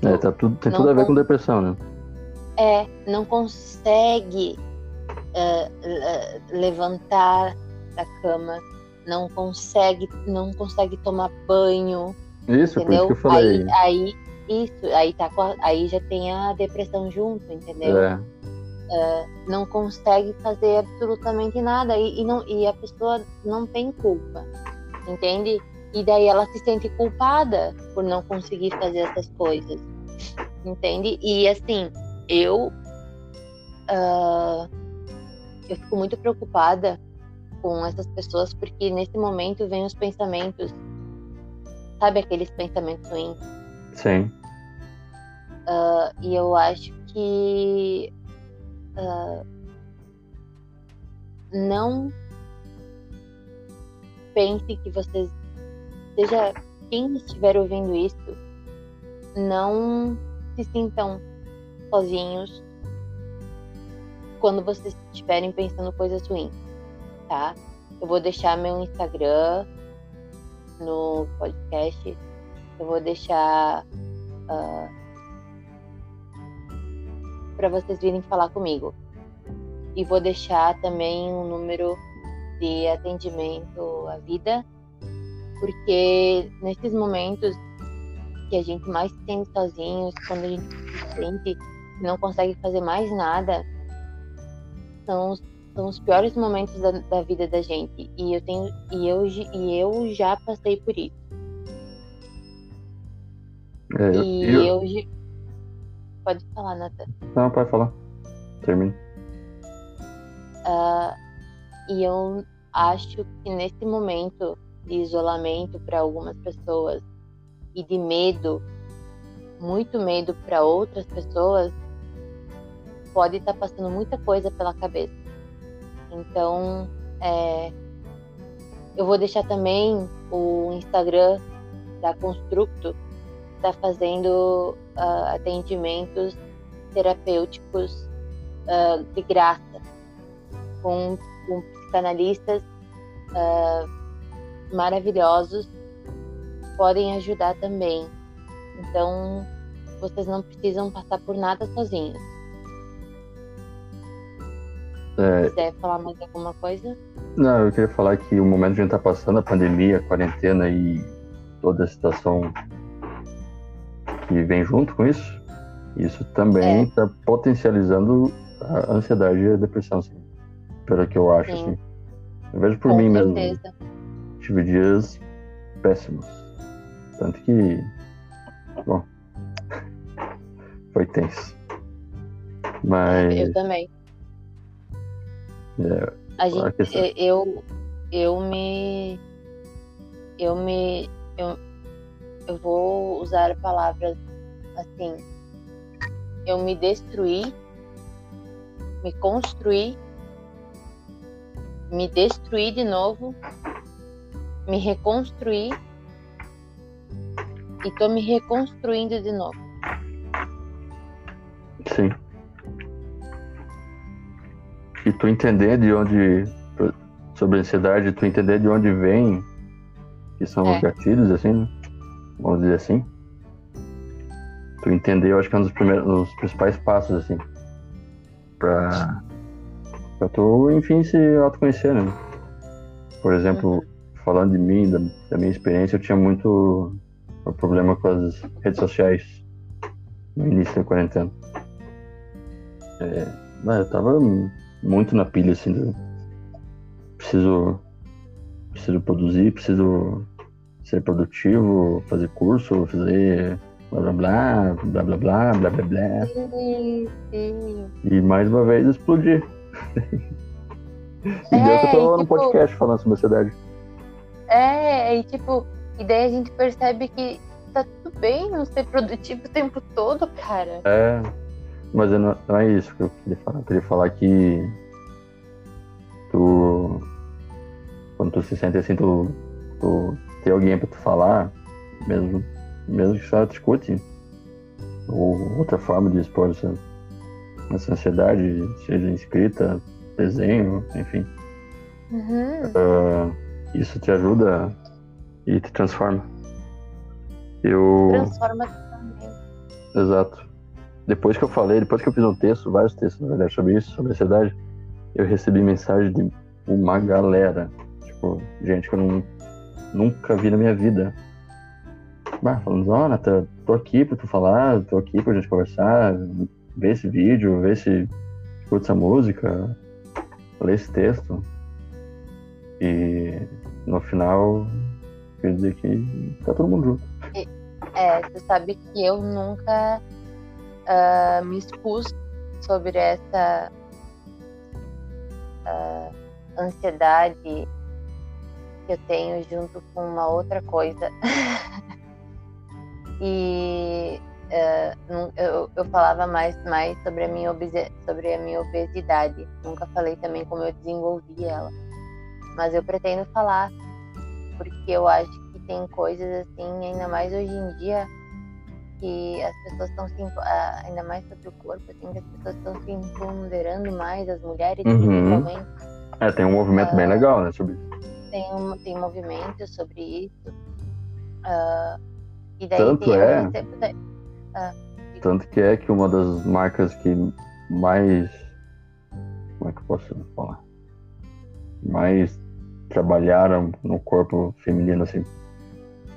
É, tá tudo, tem tudo a ver com depressão, né? É, não consegue uh, uh, levantar da cama, não consegue, não consegue tomar banho. Isso, entendeu? por isso que eu falei. Aí, aí isso, aí, tá a, aí já tem a depressão junto, entendeu? É. Uh, não consegue fazer absolutamente nada e, e, não, e a pessoa não tem culpa, entende? E daí ela se sente culpada por não conseguir fazer essas coisas, entende? E assim, eu uh, eu fico muito preocupada com essas pessoas porque nesse momento vem os pensamentos, sabe aqueles pensamentos ruins? Sim. Uh, e eu acho que uh, não pense que vocês, seja quem estiver ouvindo isso, não se sintam sozinhos quando vocês estiverem pensando coisas ruins, tá? Eu vou deixar meu Instagram no podcast, eu vou deixar uh, para vocês virem falar comigo. E vou deixar também um número de atendimento à vida, porque nesses momentos que a gente mais se sente sozinhos, quando a gente se sente que não consegue fazer mais nada, são os, são os piores momentos da, da, vida da gente. E eu tenho e eu, e eu já passei por isso. É, e eu, eu Pode falar, Nathan. Não, pode falar. Termine. Uh, e eu acho que nesse momento de isolamento para algumas pessoas e de medo, muito medo para outras pessoas, pode estar tá passando muita coisa pela cabeça. Então, é, eu vou deixar também o Instagram da Constructo, está fazendo uh, atendimentos terapêuticos uh, de graça com, com psicanalistas uh, maravilhosos podem ajudar também. Então, vocês não precisam passar por nada sozinhos. É... Quiser falar mais alguma coisa? Não, eu queria falar que o momento que a gente está passando, a pandemia, a quarentena e toda a situação que vem junto com isso, isso também está é. Tá potencializando a ansiedade e a depressão, assim, pelo que eu acho, Sim. assim. Eu vejo por com mim certeza. mesmo. Tive dias péssimos. Tanto que, bom, foi tenso. Mas. Eu também. É, a gente, eu, eu me, eu me, eu, eu vou usar palavras assim, eu me destruí, me construí, me destruí de novo, me reconstruí e tô me reconstruindo de novo. Sim. E tu entender de onde sobre a ansiedade, tu entender de onde vem que são é. os gatilhos, assim, né? Vamos dizer assim. Tu entender, eu acho que é um dos primeiros, um dos principais passos, assim, pra, pra tu, enfim, se autoconhecer, né? Por exemplo, uhum. falando de mim, da, da minha experiência, eu tinha muito problema com as redes sociais no início da quarentena. É, eu tava muito na pilha, assim, do, preciso, preciso produzir, preciso ser produtivo, fazer curso, fazer blá blá blá, blá blá blá, blá blá blá. Sim, sim. E mais uma vez explodir. e é, deu que eu tô no tipo, podcast falando sobre a cidade. É, e tipo, e daí a gente percebe que tá tudo bem não ser produtivo o tempo todo, cara. É, mas não, não é isso que eu queria falar. Eu queria falar que tu. Quando tu se sente assim, tu, tu tem alguém pra tu falar, mesmo, mesmo que só te escute. Ou outra forma de expor essa, essa ansiedade, seja escrita, desenho, enfim. Uhum. Uh, isso te ajuda e te transforma. Eu. Transforma também. Exato. Depois que eu falei, depois que eu fiz um texto, vários textos, na verdade, sobre isso, sobre ansiedade, eu recebi mensagem de uma galera. Tipo, gente que eu não, nunca vi na minha vida. Bah, falando, ó, oh, tô aqui pra tu falar, tô aqui pra gente conversar, ver esse vídeo, ver se escuta essa música, ler esse texto. E no final, quer dizer que tá todo mundo junto. É, você sabe que eu nunca uh, me expus sobre essa uh, ansiedade que eu tenho junto com uma outra coisa. e uh, eu, eu falava mais, mais sobre, a minha sobre a minha obesidade. Nunca falei também como eu desenvolvi ela. Mas eu pretendo falar, porque eu acho que tem coisas assim, ainda mais hoje em dia, que as pessoas estão se ainda mais sobre o corpo, assim, que as pessoas estão se empoderando mais, as mulheres uhum. principalmente. É, tem um movimento uh, bem legal, né, sobre isso. Tem um, tem movimento sobre isso. Uh, e daí Tanto tem, é. uh, Tanto que é que uma das marcas que mais. Como é que eu posso falar? Mais trabalharam no corpo feminino, assim,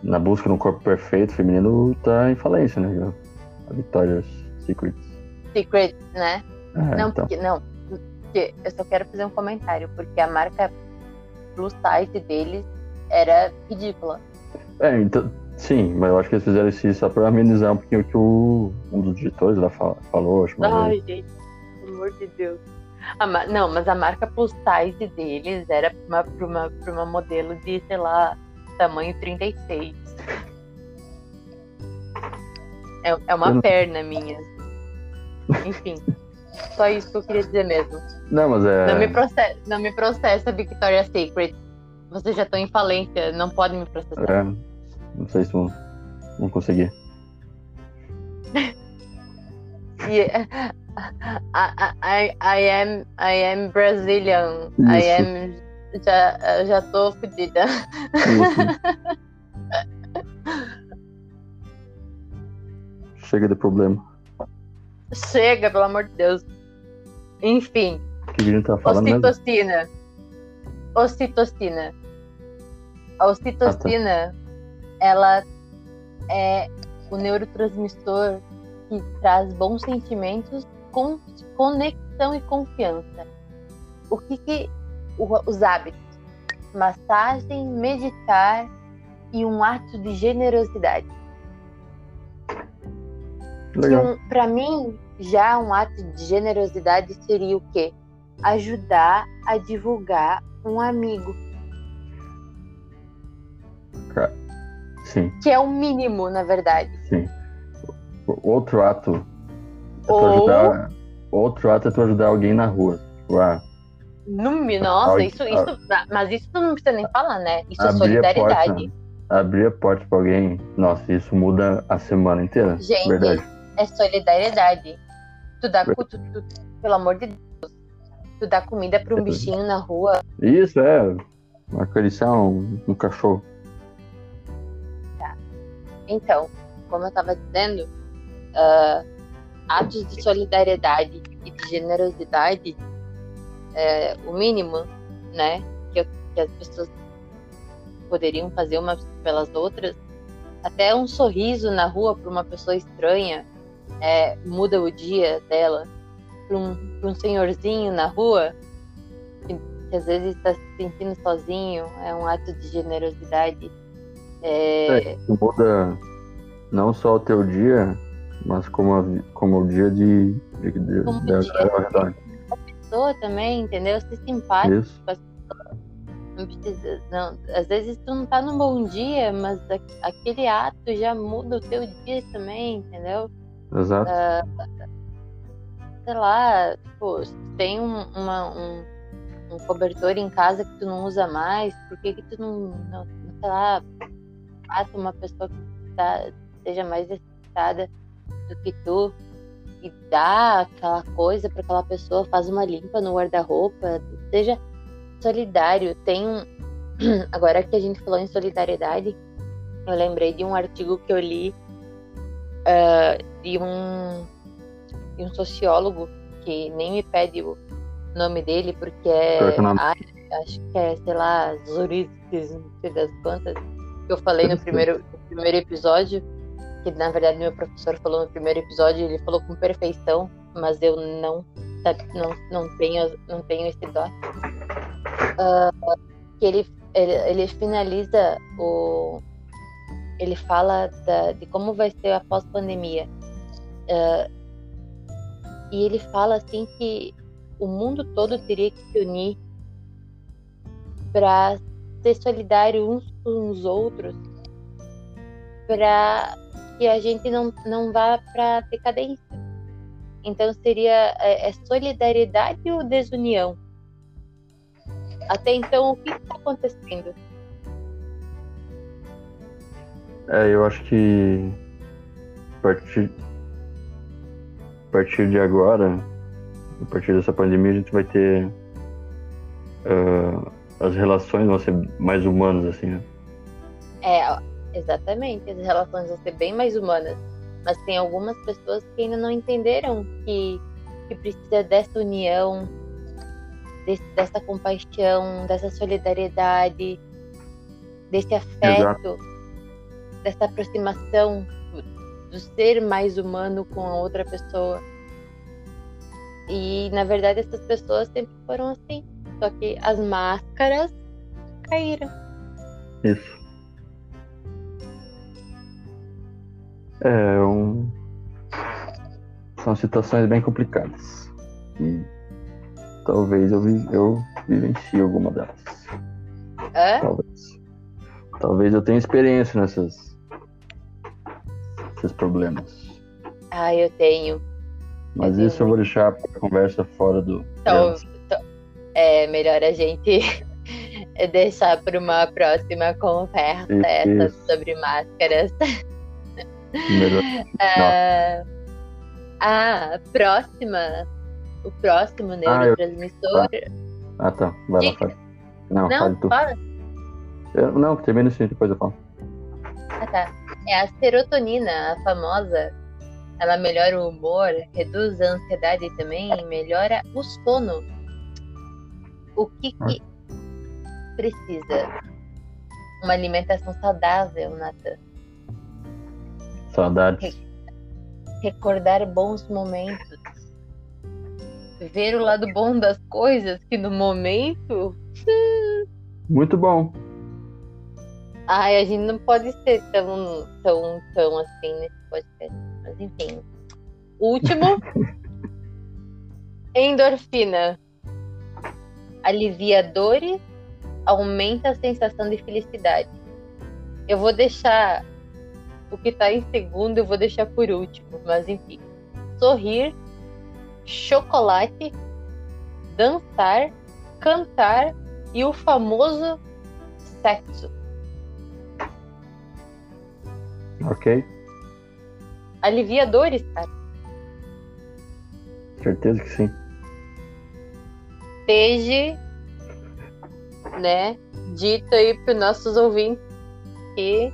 na busca de um corpo perfeito feminino tá em falência, né? A Victoria's Secret. Secret, né? É, não, então. porque, não, porque eu só quero fazer um comentário, porque a marca plus size deles era ridícula. É, então, sim, mas eu acho que eles fizeram isso só pra amenizar um pouquinho o que o, um dos digitores lá falou. Acho Ai, gente, pelo amor de Deus. não, mas a marca plus size deles era pra uma, pra uma, pra uma modelo de, sei lá, tamanho 36. É, é uma perna minha. Enfim. Só isso que eu queria dizer mesmo. Não, mas é. Não me processa, não me processa Victoria's Secret. Vocês já estão em falência, não podem me processar. É, não sei se vão, vão conseguir. yeah. I, I, I, am I am Brazilian. Isso. I am já, já tô fodida. Chega de problema. Chega, pelo amor de Deus. Enfim. O que a gente tá falando? Ocitocina. Mesmo? Ocitocina. A ocitocina, ah, tá. ela é o neurotransmissor que traz bons sentimentos, conexão e confiança. O que, que os hábitos: massagem, meditar e um ato de generosidade. Um, Para mim, já um ato de generosidade seria o quê? Ajudar a divulgar um amigo. Sim. Que é o mínimo, na verdade. Sim. Outro ato. É Ou... ajudar, outro ato é tu ajudar alguém na rua. Tipo, ah, no, nossa, isso, isso, mas isso não precisa nem falar, né? Isso é solidariedade. abrir a porta pra alguém, nossa, isso muda a semana inteira. Gente, verdade. é solidariedade. Tu dá, tu, tu, pelo amor de Deus, tu dá comida pra um bichinho na rua. Isso, é. Acariciar um, um cachorro. Tá. Então, como eu estava dizendo, uh, atos de solidariedade e de generosidade é o mínimo, né? Que, que as pessoas poderiam fazer umas pelas outras. Até um sorriso na rua para uma pessoa estranha é, muda o dia dela. Para um, um senhorzinho na rua, que, que às vezes está se sentindo sozinho, é um ato de generosidade. É, é muda não só o teu dia, mas como, a, como o dia de, de, de, como de, de a pessoa também, entendeu? Ser simpático Isso. com as pessoas. Não precisa, não, às vezes tu não tá num bom dia, mas aquele ato já muda o teu dia também, entendeu? Exato. Uh, sei lá, tipo, tem um, uma, um, um, cobertor em casa que tu não usa mais, por que, que tu não, não sei lá, passa uma pessoa que tá, seja mais necessitada do que tu e dá aquela coisa para aquela pessoa, faz uma limpa no guarda-roupa, seja solidário. Tem um. Agora que a gente falou em solidariedade, eu lembrei de um artigo que eu li uh, de, um, de um sociólogo que nem me pede o nome dele, porque é. acho que é, sei lá, Zurites, não sei das quantas, que eu falei no primeiro, no primeiro episódio que na verdade meu professor falou no primeiro episódio, ele falou com perfeição, mas eu não não, não tenho não tenho esse dó. Uh, que ele, ele, ele finaliza o ele fala da, de como vai ser após pandemia uh, e ele fala assim que o mundo todo teria que se unir para ser solidário uns com os outros para que a gente não, não vá para decadência. Então seria é, é, solidariedade ou desunião? Até então, o que está acontecendo? É, eu acho que a partir, a partir de agora, a partir dessa pandemia, a gente vai ter uh, as relações vão ser mais humanas, assim, né? É, Exatamente, as relações vão ser bem mais humanas. Mas tem algumas pessoas que ainda não entenderam que, que precisa dessa união, desse, dessa compaixão, dessa solidariedade, desse afeto, Exato. Dessa aproximação do ser mais humano com a outra pessoa. E na verdade essas pessoas sempre foram assim. Só que as máscaras caíram. Isso. É um... São situações bem complicadas. E talvez eu, vi, eu vivencie alguma delas. É? Talvez. Talvez eu tenha experiência nessas esses problemas. Ah, eu tenho. Mas eu isso tenho. eu vou deixar para conversa fora do. Então, então, é melhor a gente deixar para uma próxima conversa essa sobre máscaras. Uh, a próxima, o próximo ah, neurotransmissor. Ah, tá. Vai lá, fale. Não, não fale tu. Fala. Eu, não, termina assim, depois eu falo. Ah, tá. É a serotonina, a famosa. Ela melhora o humor, reduz a ansiedade também, melhora o sono. O que, que precisa? Uma alimentação saudável, Nathan. Saudades. Recordar bons momentos. Ver o lado bom das coisas que no momento. Muito bom. Ai, a gente não pode ser tão, tão, tão assim nesse podcast. Mas enfim. Último. endorfina. Alivia dores, aumenta a sensação de felicidade. Eu vou deixar o que está em segundo eu vou deixar por último, mas enfim. Sorrir, chocolate, dançar, cantar e o famoso sexo. Ok. Alivia dores, cara. Certeza que sim. Desde, né, dito aí para os nossos ouvintes que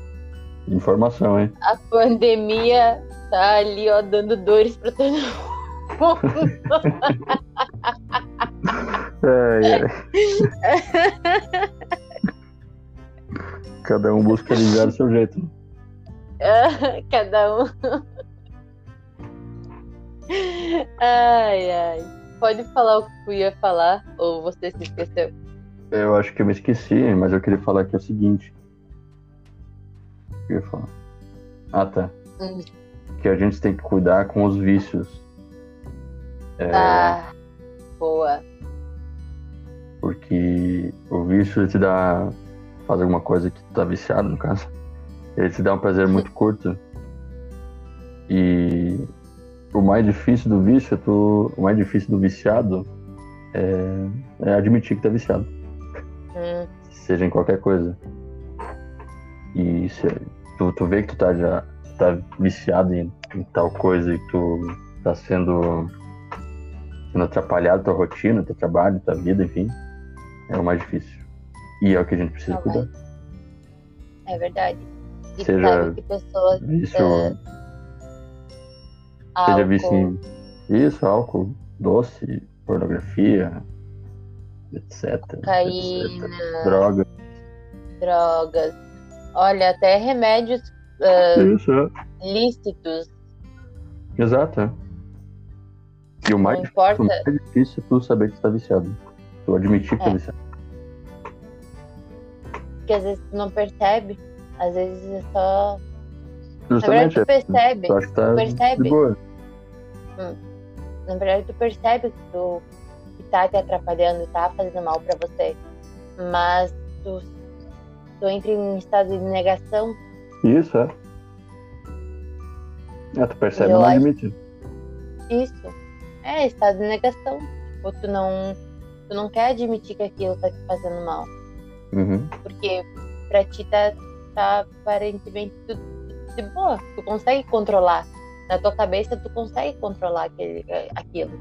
Informação, hein? A pandemia tá ali, ó, dando dores pra todo mundo. é, é. Cada um busca aliviar do seu jeito. Cada um. ai, ai. Pode falar o que eu ia falar, ou você se esqueceu? Eu acho que eu me esqueci, mas eu queria falar aqui o seguinte. Eu ia falar. Ah, tá. Hum. Que a gente tem que cuidar com os vícios. É... Ah, boa. Porque o vício te dá. faz alguma coisa que tu tá viciado, no caso. Ele te dá um prazer muito curto. E o mais difícil do vício, tu, o mais difícil do viciado é, é admitir que tá viciado. Hum. Seja em qualquer coisa. E se, tu, tu vê que tu tá já tá viciado em, em tal coisa e tu tá sendo, sendo atrapalhado tua rotina, teu trabalho, tua vida, enfim, é o mais difícil. E é o que a gente precisa tá cuidar. É verdade. E seja que pessoas. Vício, é... Seja vício isso, álcool, doce, pornografia, etc. Cocaína. Etc. Drogas. Drogas. Olha, até remédios uh, isso, é. lícitos. Exato. É. E o mais, o mais difícil é tu saber que tu tá viciado. Tu admitir que tá é. tá viciado. Porque às vezes tu não percebe às vezes é só. Justamente. Na verdade, tu percebe. Tu, tá tu percebe. Hum. Na verdade, tu percebe que tu que tá te atrapalhando, tá fazendo mal pra você. Mas tu, tu entra em estado de negação. Isso, é. É, tu percebe e não admite. Isso. É, estado de negação. Ou tu não, tu não quer admitir que aquilo tá te fazendo mal. Uhum. Porque pra ti tá, tá aparentemente tudo de boa. Tu consegue controlar. Na tua cabeça, tu consegue controlar aquele, aquilo.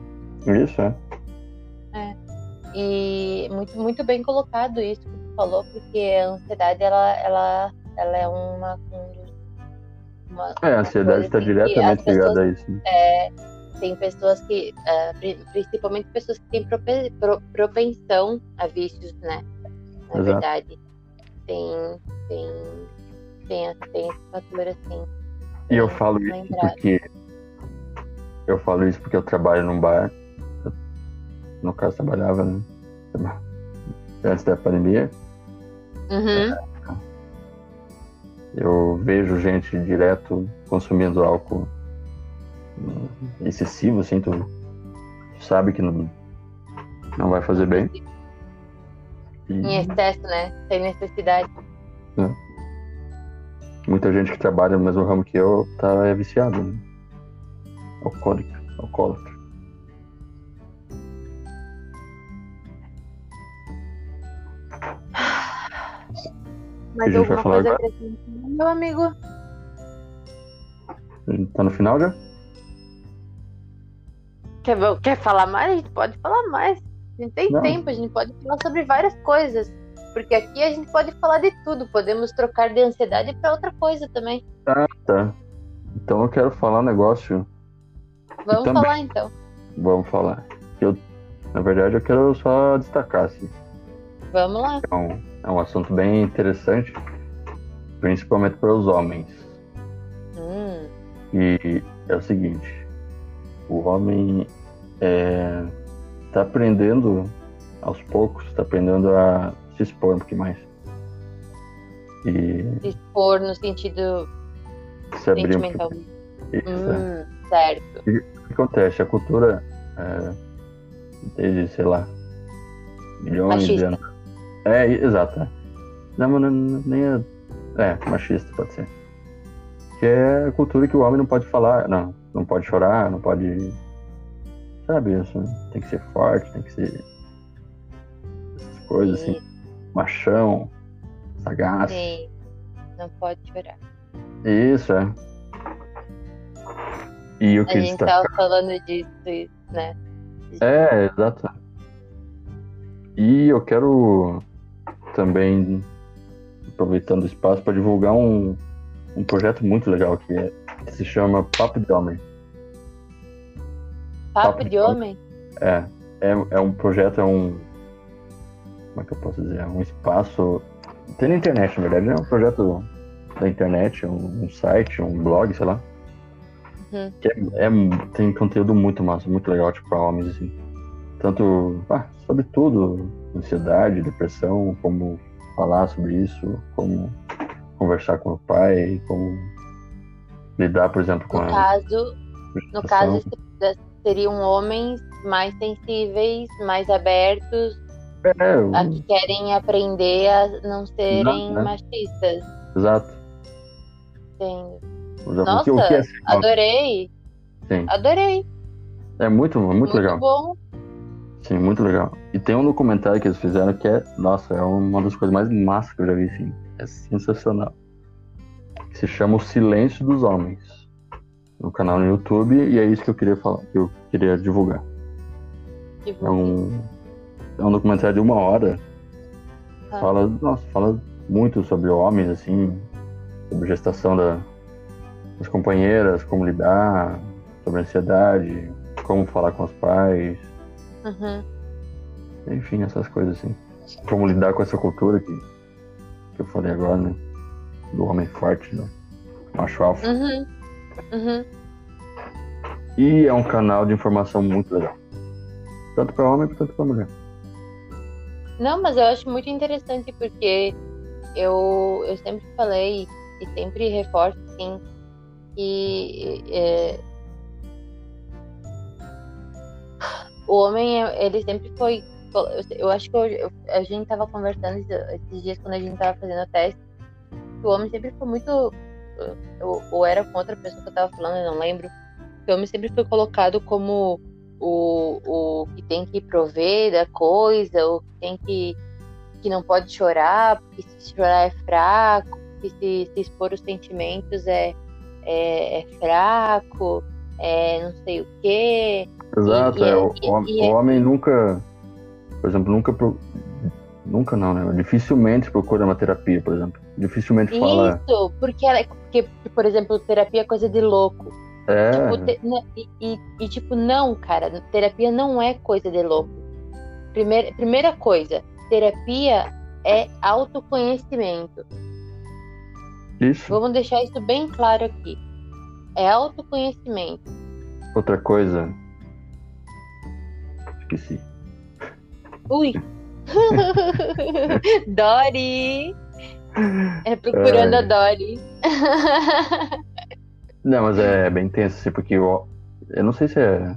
Isso, é. É. E muito, muito bem colocado isso que tu falou, porque a ansiedade, ela, ela, ela é uma. uma é, a ansiedade está diretamente ligada a isso. Né? É, tem pessoas que, uh, principalmente pessoas que têm propensão a vícios, né? Na Exato. verdade. Tem, tem, tem, tem esse fator assim. E eu falo isso porque. Eu falo isso porque eu trabalho num bar. no caso, trabalhava, né? Antes da pandemia. Uhum. Eu vejo gente direto consumindo álcool excessivo, assim, tu sabe que não, não vai fazer bem. E... Em excesso, né? Sem necessidade. É. Muita gente que trabalha no mesmo ramo que eu tá é viciado, né? Alcoólico, alcoólatra. Mas alguma coisa meu amigo? Tá no final já? Quer, quer falar mais? A gente pode falar mais. A gente tem Não. tempo, a gente pode falar sobre várias coisas. Porque aqui a gente pode falar de tudo, podemos trocar de ansiedade para outra coisa também. Ah, tá. Então eu quero falar um negócio. Vamos também... falar então. Vamos falar. Eu, na verdade, eu quero só destacar, assim. Vamos lá. É um, é um assunto bem interessante, principalmente para os homens. Hum. E é o seguinte: o homem é, tá aprendendo aos poucos, está aprendendo a se expor um pouquinho mais. E... Se expor no sentido se abrir sentimental. Um Isso, hum, é. Certo. E, o que acontece? A cultura, é, desde, sei lá, milhões machista. de anos. É, exato. É. Não, não, nem é, é, machista, pode ser. Que é a cultura que o homem não pode falar, não, não pode chorar, não pode. Sabe isso? Tem que ser forte, tem que ser. Essas coisas Sim. assim machão, sagaz. Sim, não pode chorar. Isso, é. E o que A gente tava falando disso, né? É, exato. E eu quero também, aproveitando o espaço, para divulgar um, um projeto muito legal que, é, que se chama Papo de Homem. Papo, Papo de, de Homem? É, é, é um projeto, é um. Como é que eu posso dizer? É um espaço. Tem na internet, na verdade, é um projeto da internet, um, um site, um blog, sei lá. Uhum. Que é, é, tem conteúdo muito massa, muito legal, tipo, pra homens, assim. Tanto ah, sobre tudo, ansiedade, depressão, como falar sobre isso, como conversar com o pai, como lidar, por exemplo, com no a. Caso, no caso, seriam homens mais sensíveis, mais abertos, é, eu... a que querem aprender a não serem Exato, né? machistas. Exato. Entendo. Nossa, o que, que é adorei. Sim. Adorei. É muito, muito, muito legal. bom. Sim, muito legal. E tem um documentário que eles fizeram que é, nossa, é uma das coisas mais massas que eu já vi, sim. É sensacional. Que se chama O Silêncio dos Homens. No canal no YouTube, e é isso que eu queria falar, que eu queria divulgar. É um, é um documentário de uma hora. Ah. Fala, nossa, fala muito sobre homens, assim, sobre gestação da, das companheiras, como lidar, sobre ansiedade, como falar com os pais, Uhum. Enfim, essas coisas assim. Como lidar com essa cultura que, que eu falei agora, né? Do homem forte, do macho alfa. Uhum. Uhum. E é um canal de informação muito legal. Tanto para homem quanto para mulher. Não, mas eu acho muito interessante porque eu, eu sempre falei e sempre reforço, assim, que é, o homem, ele sempre foi. Eu acho que eu, a gente tava conversando esses dias quando a gente tava fazendo o teste. o homem sempre foi muito. Ou, ou era com outra pessoa que eu tava falando, eu não lembro. Que o homem sempre foi colocado como o, o que tem que prover da coisa, o que tem que. que não pode chorar, porque se chorar é fraco, porque se, se expor os sentimentos é, é, é fraco, é não sei o quê. Exato, e, é, o, e, o, e, homem nunca, por exemplo, nunca, nunca não, né? Dificilmente procura uma terapia, por exemplo. Dificilmente isso, fala. Isso, porque, ela, porque, por exemplo, terapia é coisa de louco. É. Tipo, te, e, e, tipo, não, cara, terapia não é coisa de louco. Primeira, primeira coisa, terapia é autoconhecimento. Isso. Vamos deixar isso bem claro aqui. É autoconhecimento. Outra coisa, esqueci. Ui! Dory! É procurando é... a Dory. não, mas é bem tenso, assim, porque eu, eu não sei se é,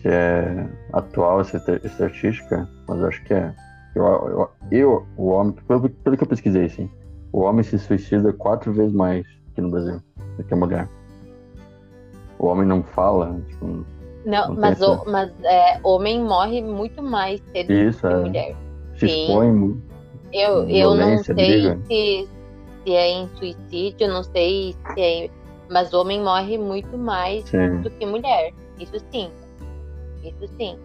se é atual essa estatística, mas acho que é. Eu, eu, eu o homem, pelo, pelo que eu pesquisei, assim, o homem se suicida quatro vezes mais aqui no Brasil do que a mulher. O homem não fala, tipo, não, não mas, o, mas é, homem morre muito mais cedo Isso, que é. mulher. Se Sim. expõe. Eu, eu não sei se, se é em suicídio, não sei se é. Mas homem morre muito mais sim. do que mulher. Isso sim. Isso sim.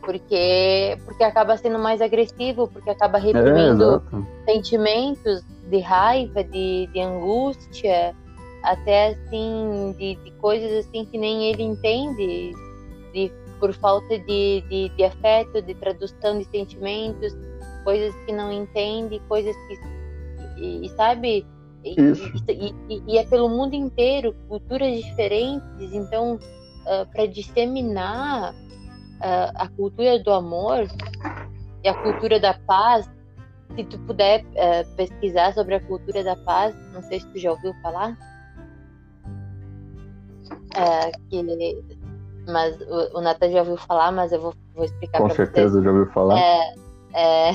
Porque, porque acaba sendo mais agressivo, porque acaba é, reprimindo é, sentimentos de raiva, de, de angústia até assim de, de coisas assim que nem ele entende de, por falta de, de, de, afeto, de tradução de sentimentos, coisas que não entende, coisas que e, e sabe e, e, e, é pelo mundo inteiro, culturas diferentes, então uh, para disseminar uh, a cultura do amor e a cultura da paz, se tu puder uh, pesquisar sobre a cultura da paz, não sei se tu já ouviu falar. Que, mas o, o Nathan já ouviu falar, mas eu vou, vou explicar Com certeza vocês. já ouviu falar. É, é,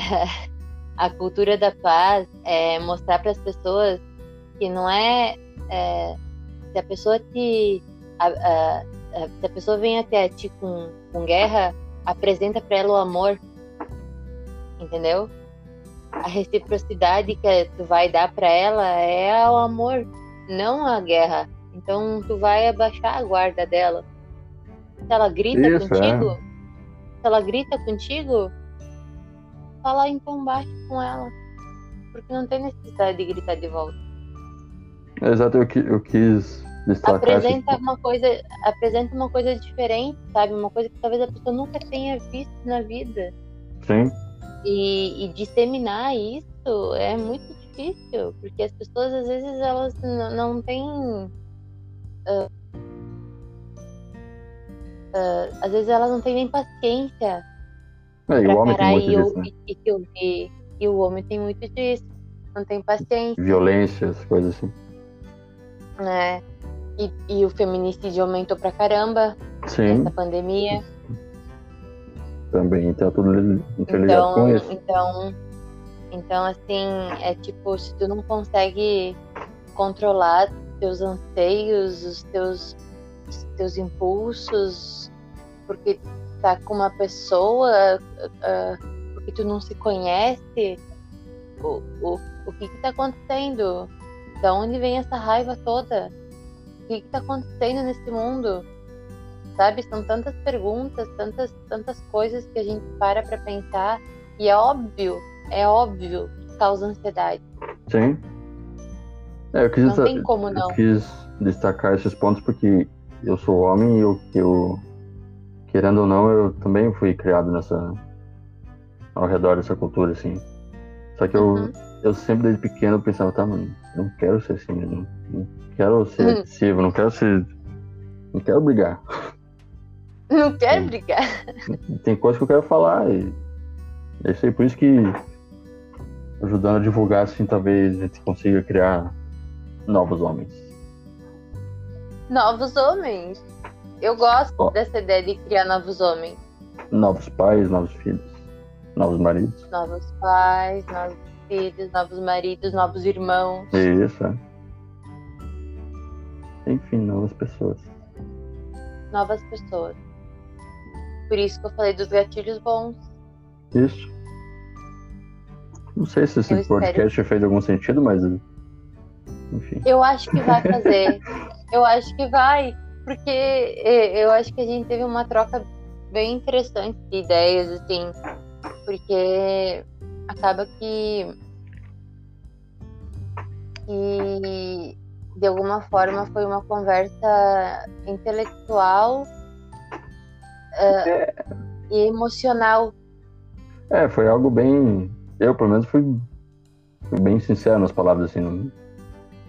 a cultura da paz é mostrar para as pessoas que não é, é, se a pessoa te a, a, a, se a pessoa vem até ti com, com guerra, apresenta para ela o amor, entendeu? A reciprocidade que tu vai dar para ela é o amor, não a guerra. Então tu vai abaixar a guarda dela. Se ela grita Isso, contigo, é. se ela grita contigo, fala então baixo com ela. Porque não tem necessidade de gritar de volta. Exato, eu, eu quis destacar. Apresenta esse... uma coisa, apresenta uma coisa diferente, sabe? Uma coisa que talvez a pessoa nunca tenha visto na vida. Sim. E, e disseminar isso é muito difícil, porque as pessoas às vezes elas não, não têm. Uh, uh, às vezes elas não têm nem paciência. É, e o homem tem muito e, disso, né? e, e ouvir. E o homem tem muito disso. Não tem paciência. Violências, coisas assim. É. E, e o feminicídio aumentou pra caramba Sim. nessa pandemia. Também tá tudo interligado então, com isso. Então, então, assim, é tipo, se tu não consegue controlar teus anseios, os teus, os teus impulsos, porque tá com uma pessoa, uh, porque tu não se conhece, o, o, o que que tá acontecendo? Da onde vem essa raiva toda? O que está acontecendo nesse mundo? Sabe, são tantas perguntas, tantas, tantas coisas que a gente para para pensar e é óbvio, é óbvio que causa ansiedade. Sim. É, eu quis, não tem como não. Eu quis destacar esses pontos porque eu sou homem e eu, eu querendo ou não, eu também fui criado nessa ao redor dessa cultura assim. Só que eu, uhum. eu sempre desde pequeno pensava, tá, mano, não quero ser assim, não, não quero ser hum. agressivo, não quero ser. Não quero brigar. Não quero brigar. Tem coisa que eu quero falar e. É isso aí, por isso que ajudando a divulgar, assim, talvez a gente consiga criar novos homens. Novos homens? Eu gosto dessa ideia de criar novos homens. Novos pais, novos filhos, novos maridos. Novos pais, novos filhos, novos maridos, novos irmãos. Isso, é. Enfim, novas pessoas. Novas pessoas. Por isso que eu falei dos gatilhos bons. Isso. Não sei se esse eu podcast espero. fez algum sentido, mas. Enfim. Eu acho que vai fazer. eu acho que vai. Porque eu acho que a gente teve uma troca bem interessante de ideias, assim. Porque acaba que. que de alguma forma foi uma conversa intelectual uh, é. e emocional. É, foi algo bem. Eu, pelo menos, fui, fui bem sincero nas palavras, assim. Não,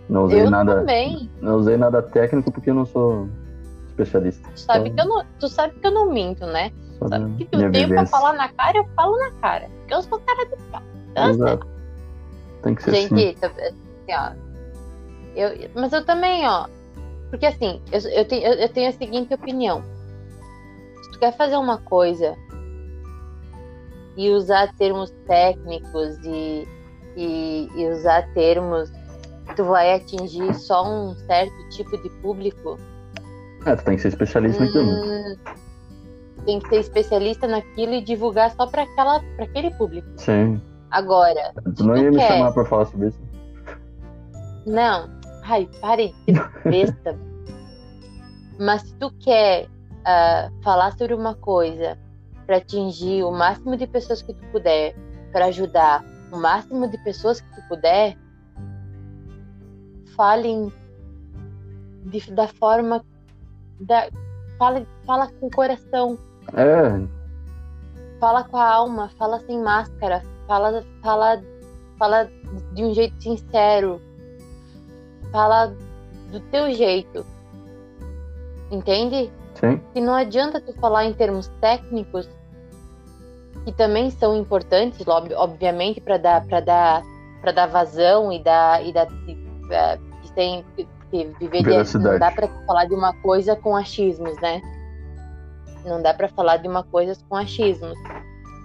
não usei eu nada. Também. Não usei nada técnico porque eu não sou especialista. Tu sabe, então, que, eu não, tu sabe que eu não minto, né? Sabe que eu tenho pra falar na cara, eu falo na cara. Porque eu sou cara de pau. Então, Exato. Tem que ser Gente, assim. assim, ó, eu, mas eu também, ó. Porque assim, eu, eu, tenho, eu, eu tenho a seguinte opinião. Se tu quer fazer uma coisa e usar termos técnicos e, e, e usar termos tu vai atingir só um certo tipo de público. É, tu tem que ser especialista hum, naquilo. Tem que ser especialista naquilo e divulgar só para aquele público. Sim. Agora. Tu não ia me quer... chamar para falar sobre isso? Não, Ai, pare de besta. Mas se tu quer uh, falar sobre uma coisa para atingir o máximo de pessoas que tu puder, para ajudar o máximo de pessoas que tu puder, fale de, da forma da fala, fala com o coração. É. Fala com a alma, fala sem máscara, fala fala fala de um jeito sincero, Fala do teu jeito. Entende? Sim. E não adianta tu falar em termos técnicos que também são importantes, obviamente, para dar para dar para dar vazão e dar e dar é, que tem que viver de, não dá para falar de uma coisa com achismos, né? Não dá para falar de uma coisa com achismos.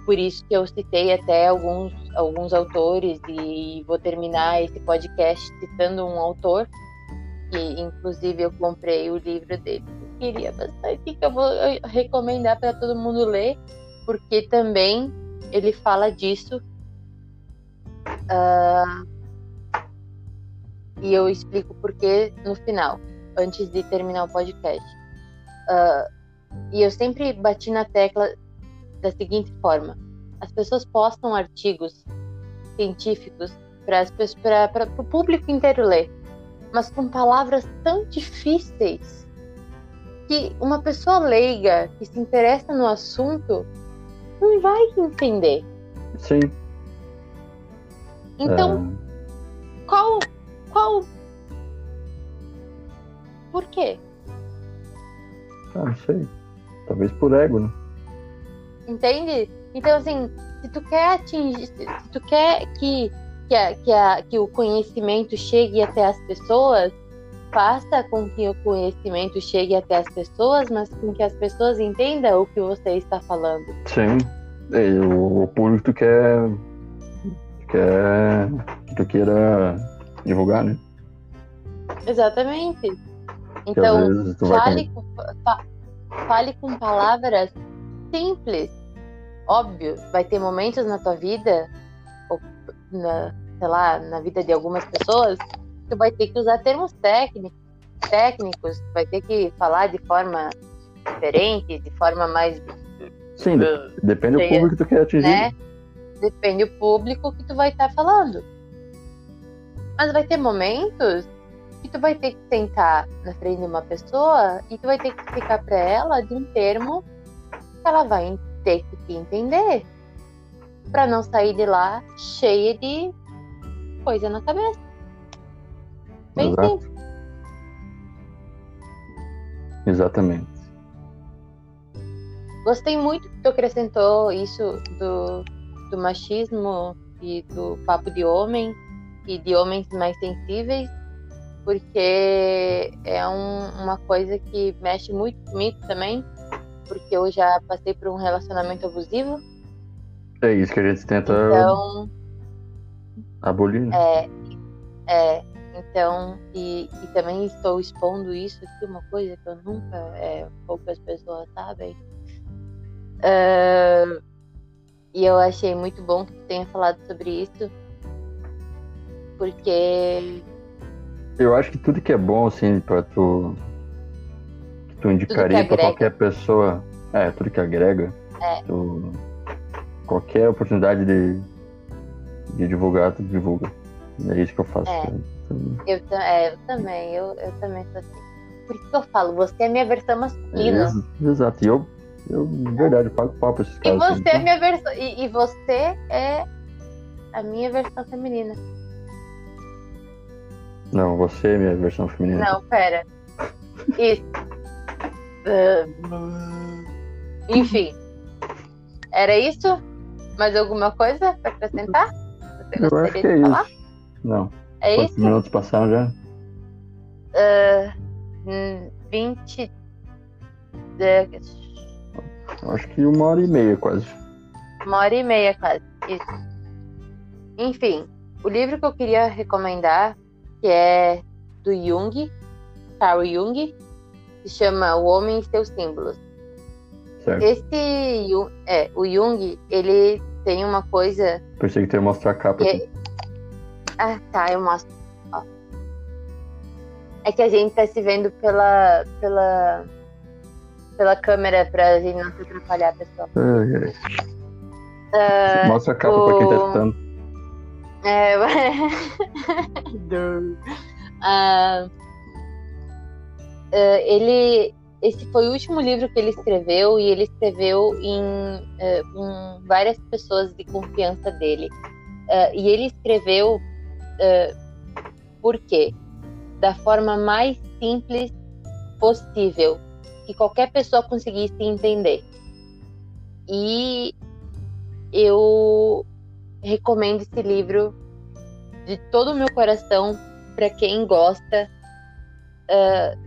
Por isso que eu citei até alguns, alguns autores e vou terminar esse podcast citando um autor que inclusive eu comprei o livro dele. Eu queria bastante que eu vou recomendar para todo mundo ler, porque também ele fala disso. Uh, e eu explico por que no final, antes de terminar o podcast. Uh, e eu sempre bati na tecla da seguinte forma: as pessoas postam artigos científicos para o público inteiro ler. mas com palavras tão difíceis que uma pessoa leiga que se interessa no assunto não vai entender. Sim. Então, é... qual qual por quê? Ah, não sei. Talvez por ego, né? Entende? Então, assim, se tu quer atingir, se tu quer que, que, a, que, a, que o conhecimento chegue até as pessoas, faça com que o conhecimento chegue até as pessoas, mas com que as pessoas entendam o que você está falando. Sim. E o público tu quer, quer que tu queira divulgar, né? Exatamente. Então, fale com, fa, fale com palavras simples. Óbvio, vai ter momentos na tua vida, ou na, sei lá, na vida de algumas pessoas, que tu vai ter que usar termos técnicos, técnicos, vai ter que falar de forma diferente, de forma mais. Sim, uh, depende do público que tu quer atingir. Né? Depende do público que tu vai estar tá falando. Mas vai ter momentos que tu vai ter que sentar na frente de uma pessoa e tu vai ter que explicar para ela de um termo que ela vai ter que entender para não sair de lá cheia de coisa na cabeça. Bem Exato. simples. Exatamente. Gostei muito que tu acrescentou isso do, do machismo e do papo de homem e de homens mais sensíveis porque é um, uma coisa que mexe muito comigo também, porque eu já passei por um relacionamento abusivo. É isso que a gente tenta então, abolir. É, é, então, e, e também estou expondo isso aqui, uma coisa que eu nunca, é, poucas pessoas sabem. Uh, e eu achei muito bom que tu tenha falado sobre isso, porque eu acho que tudo que é bom, assim, pra tu. Que tu indicaria pra qualquer pessoa. É, tudo que agrega. É. Tu, qualquer oportunidade de, de divulgar, tu divulga. É isso que eu faço. É. Eu, é, eu também, eu, eu também sou assim. Por isso que eu falo, você é minha versão masculina. É, exato. E eu, eu, de verdade, pago pau pra esses caras. E você assim, é minha versão. E, e você é a minha versão feminina. Não, você é minha versão feminina. Não, pera. Isso. Uh, enfim. Era isso? Mais alguma coisa para acrescentar? Você Eu acho que é falar? isso. Não. É Quantos isso? minutos passaram já? Uh, 20. Acho que uma hora e meia quase. Uma hora e meia quase. Isso. Enfim, o livro que eu queria recomendar que é do Jung, Carl Jung, que chama O Homem e seus Símbolos. Certo. Esse é, o Jung, ele tem uma coisa. Pensei que tu ia mostrar a capa. É... Ah, tá, eu mostro. Ó. É que a gente tá se vendo pela, pela, pela câmera pra gente não se atrapalhar, pessoal. Uh, Mostra a capa o... pra quem tá escutando. É. uh, uh, ele. Esse foi o último livro que ele escreveu e ele escreveu em uh, com várias pessoas de confiança dele. e ele escreveu por quê? Da forma mais simples possível, que qualquer pessoa conseguisse entender. E eu recomendo esse livro de todo o meu coração para quem gosta. Uh,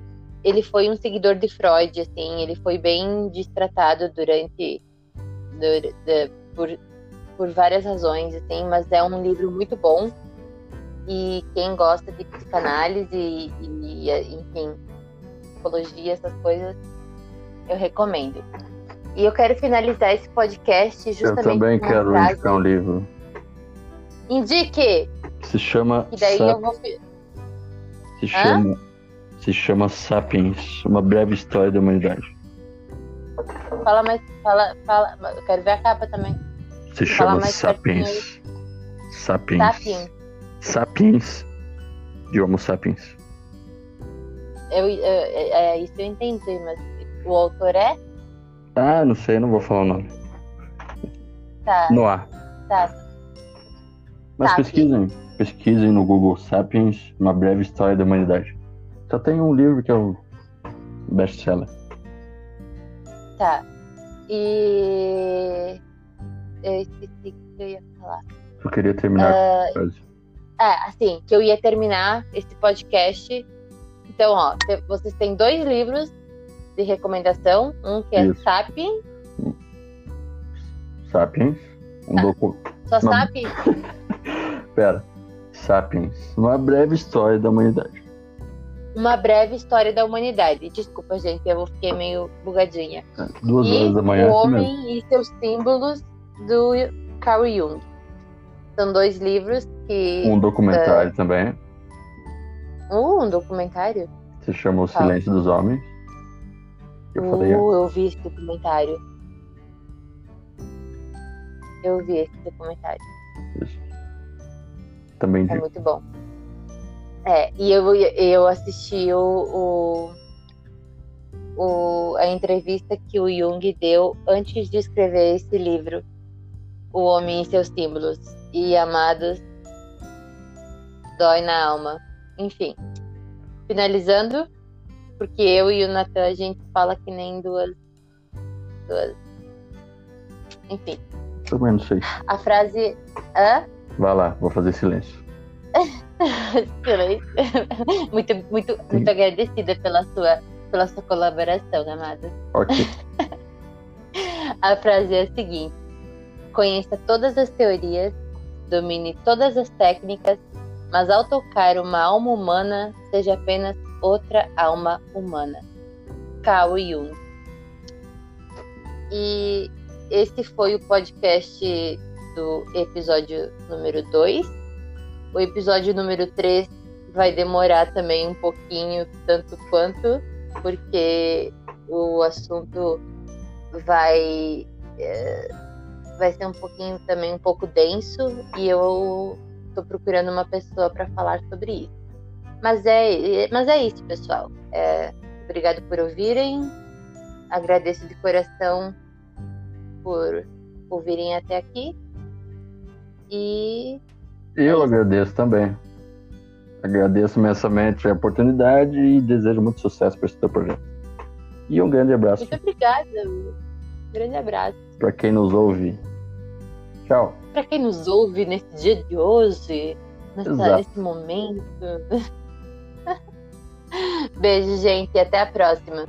ele foi um seguidor de Freud, assim, ele foi bem destratado durante por, por várias razões, assim, mas é um livro muito bom e quem gosta de psicanálise e, e enfim, psicologia, essas coisas, eu recomendo. E eu quero finalizar esse podcast justamente. Eu também quero frase... indicar um livro. Indique! Se chama. E daí Sap... eu vou. Se chama. Se chama Sapiens, uma breve história da humanidade. Fala mais. Fala, fala. Eu quero ver a capa também. Se chama Sapiens. Sapiens. Sapiens. Sapiens. De Homo sapiens. eu, eu, é, é, isso eu entendi, mas o autor é? Ah, não sei, não vou falar o nome. Tá. No ar. Tá. Mas tá, pesquisem. Pesquisem no Google Sapiens, uma breve história da humanidade. Só tem um livro que é o best-seller. Tá. E. Eu esqueci o que eu ia falar. Eu queria terminar uh... É, assim, que eu ia terminar esse podcast. Então, ó, vocês têm dois livros de recomendação. Um que é Isso. Sapiens. Sapiens. Um tá. docu... Só Uma... Sapiens? Pera. Sapiens. Uma breve história da humanidade. Uma breve história da humanidade. Desculpa, gente, eu fiquei meio bugadinha. É, duas e horas da manhã. O Homem e seus símbolos do Carl Jung. São dois livros que. Um documentário uh, também. Uh, um documentário? Se chama O Silêncio dos Homens. Eu uh, falei. Eu vi esse documentário. Eu vi esse documentário. Isso. Também É muito bom. É, e eu, eu assisti o, o, o, a entrevista que o Jung deu antes de escrever esse livro, O Homem e Seus Símbolos. E Amados dói na alma. Enfim, finalizando, porque eu e o Natan a gente fala que nem duas. duas. Enfim. Também não sei. A frase. Hã? Vai lá, vou fazer silêncio. silêncio. muito, muito, muito agradecida pela sua, pela sua colaboração, amada. Ok. a frase é a seguinte: Conheça todas as teorias, domine todas as técnicas mas ao tocar uma alma humana, seja apenas outra alma humana. Carl Jung. E esse foi o podcast do episódio número 2. O episódio número 3 vai demorar também um pouquinho, tanto quanto, porque o assunto vai é, vai ser um pouquinho também um pouco denso e eu estou procurando uma pessoa para falar sobre isso. Mas é, mas é isso, pessoal. É, obrigado por ouvirem. Agradeço de coração por ouvirem até aqui. E. Eu é agradeço também. Agradeço imensamente a oportunidade e desejo muito sucesso para esse teu projeto. E um grande abraço. Muito obrigada. Um grande abraço. Para quem nos ouve. Tchau. Para quem nos ouve nesse dia de hoje, nessa, nesse momento. Beijo, gente, e até a próxima.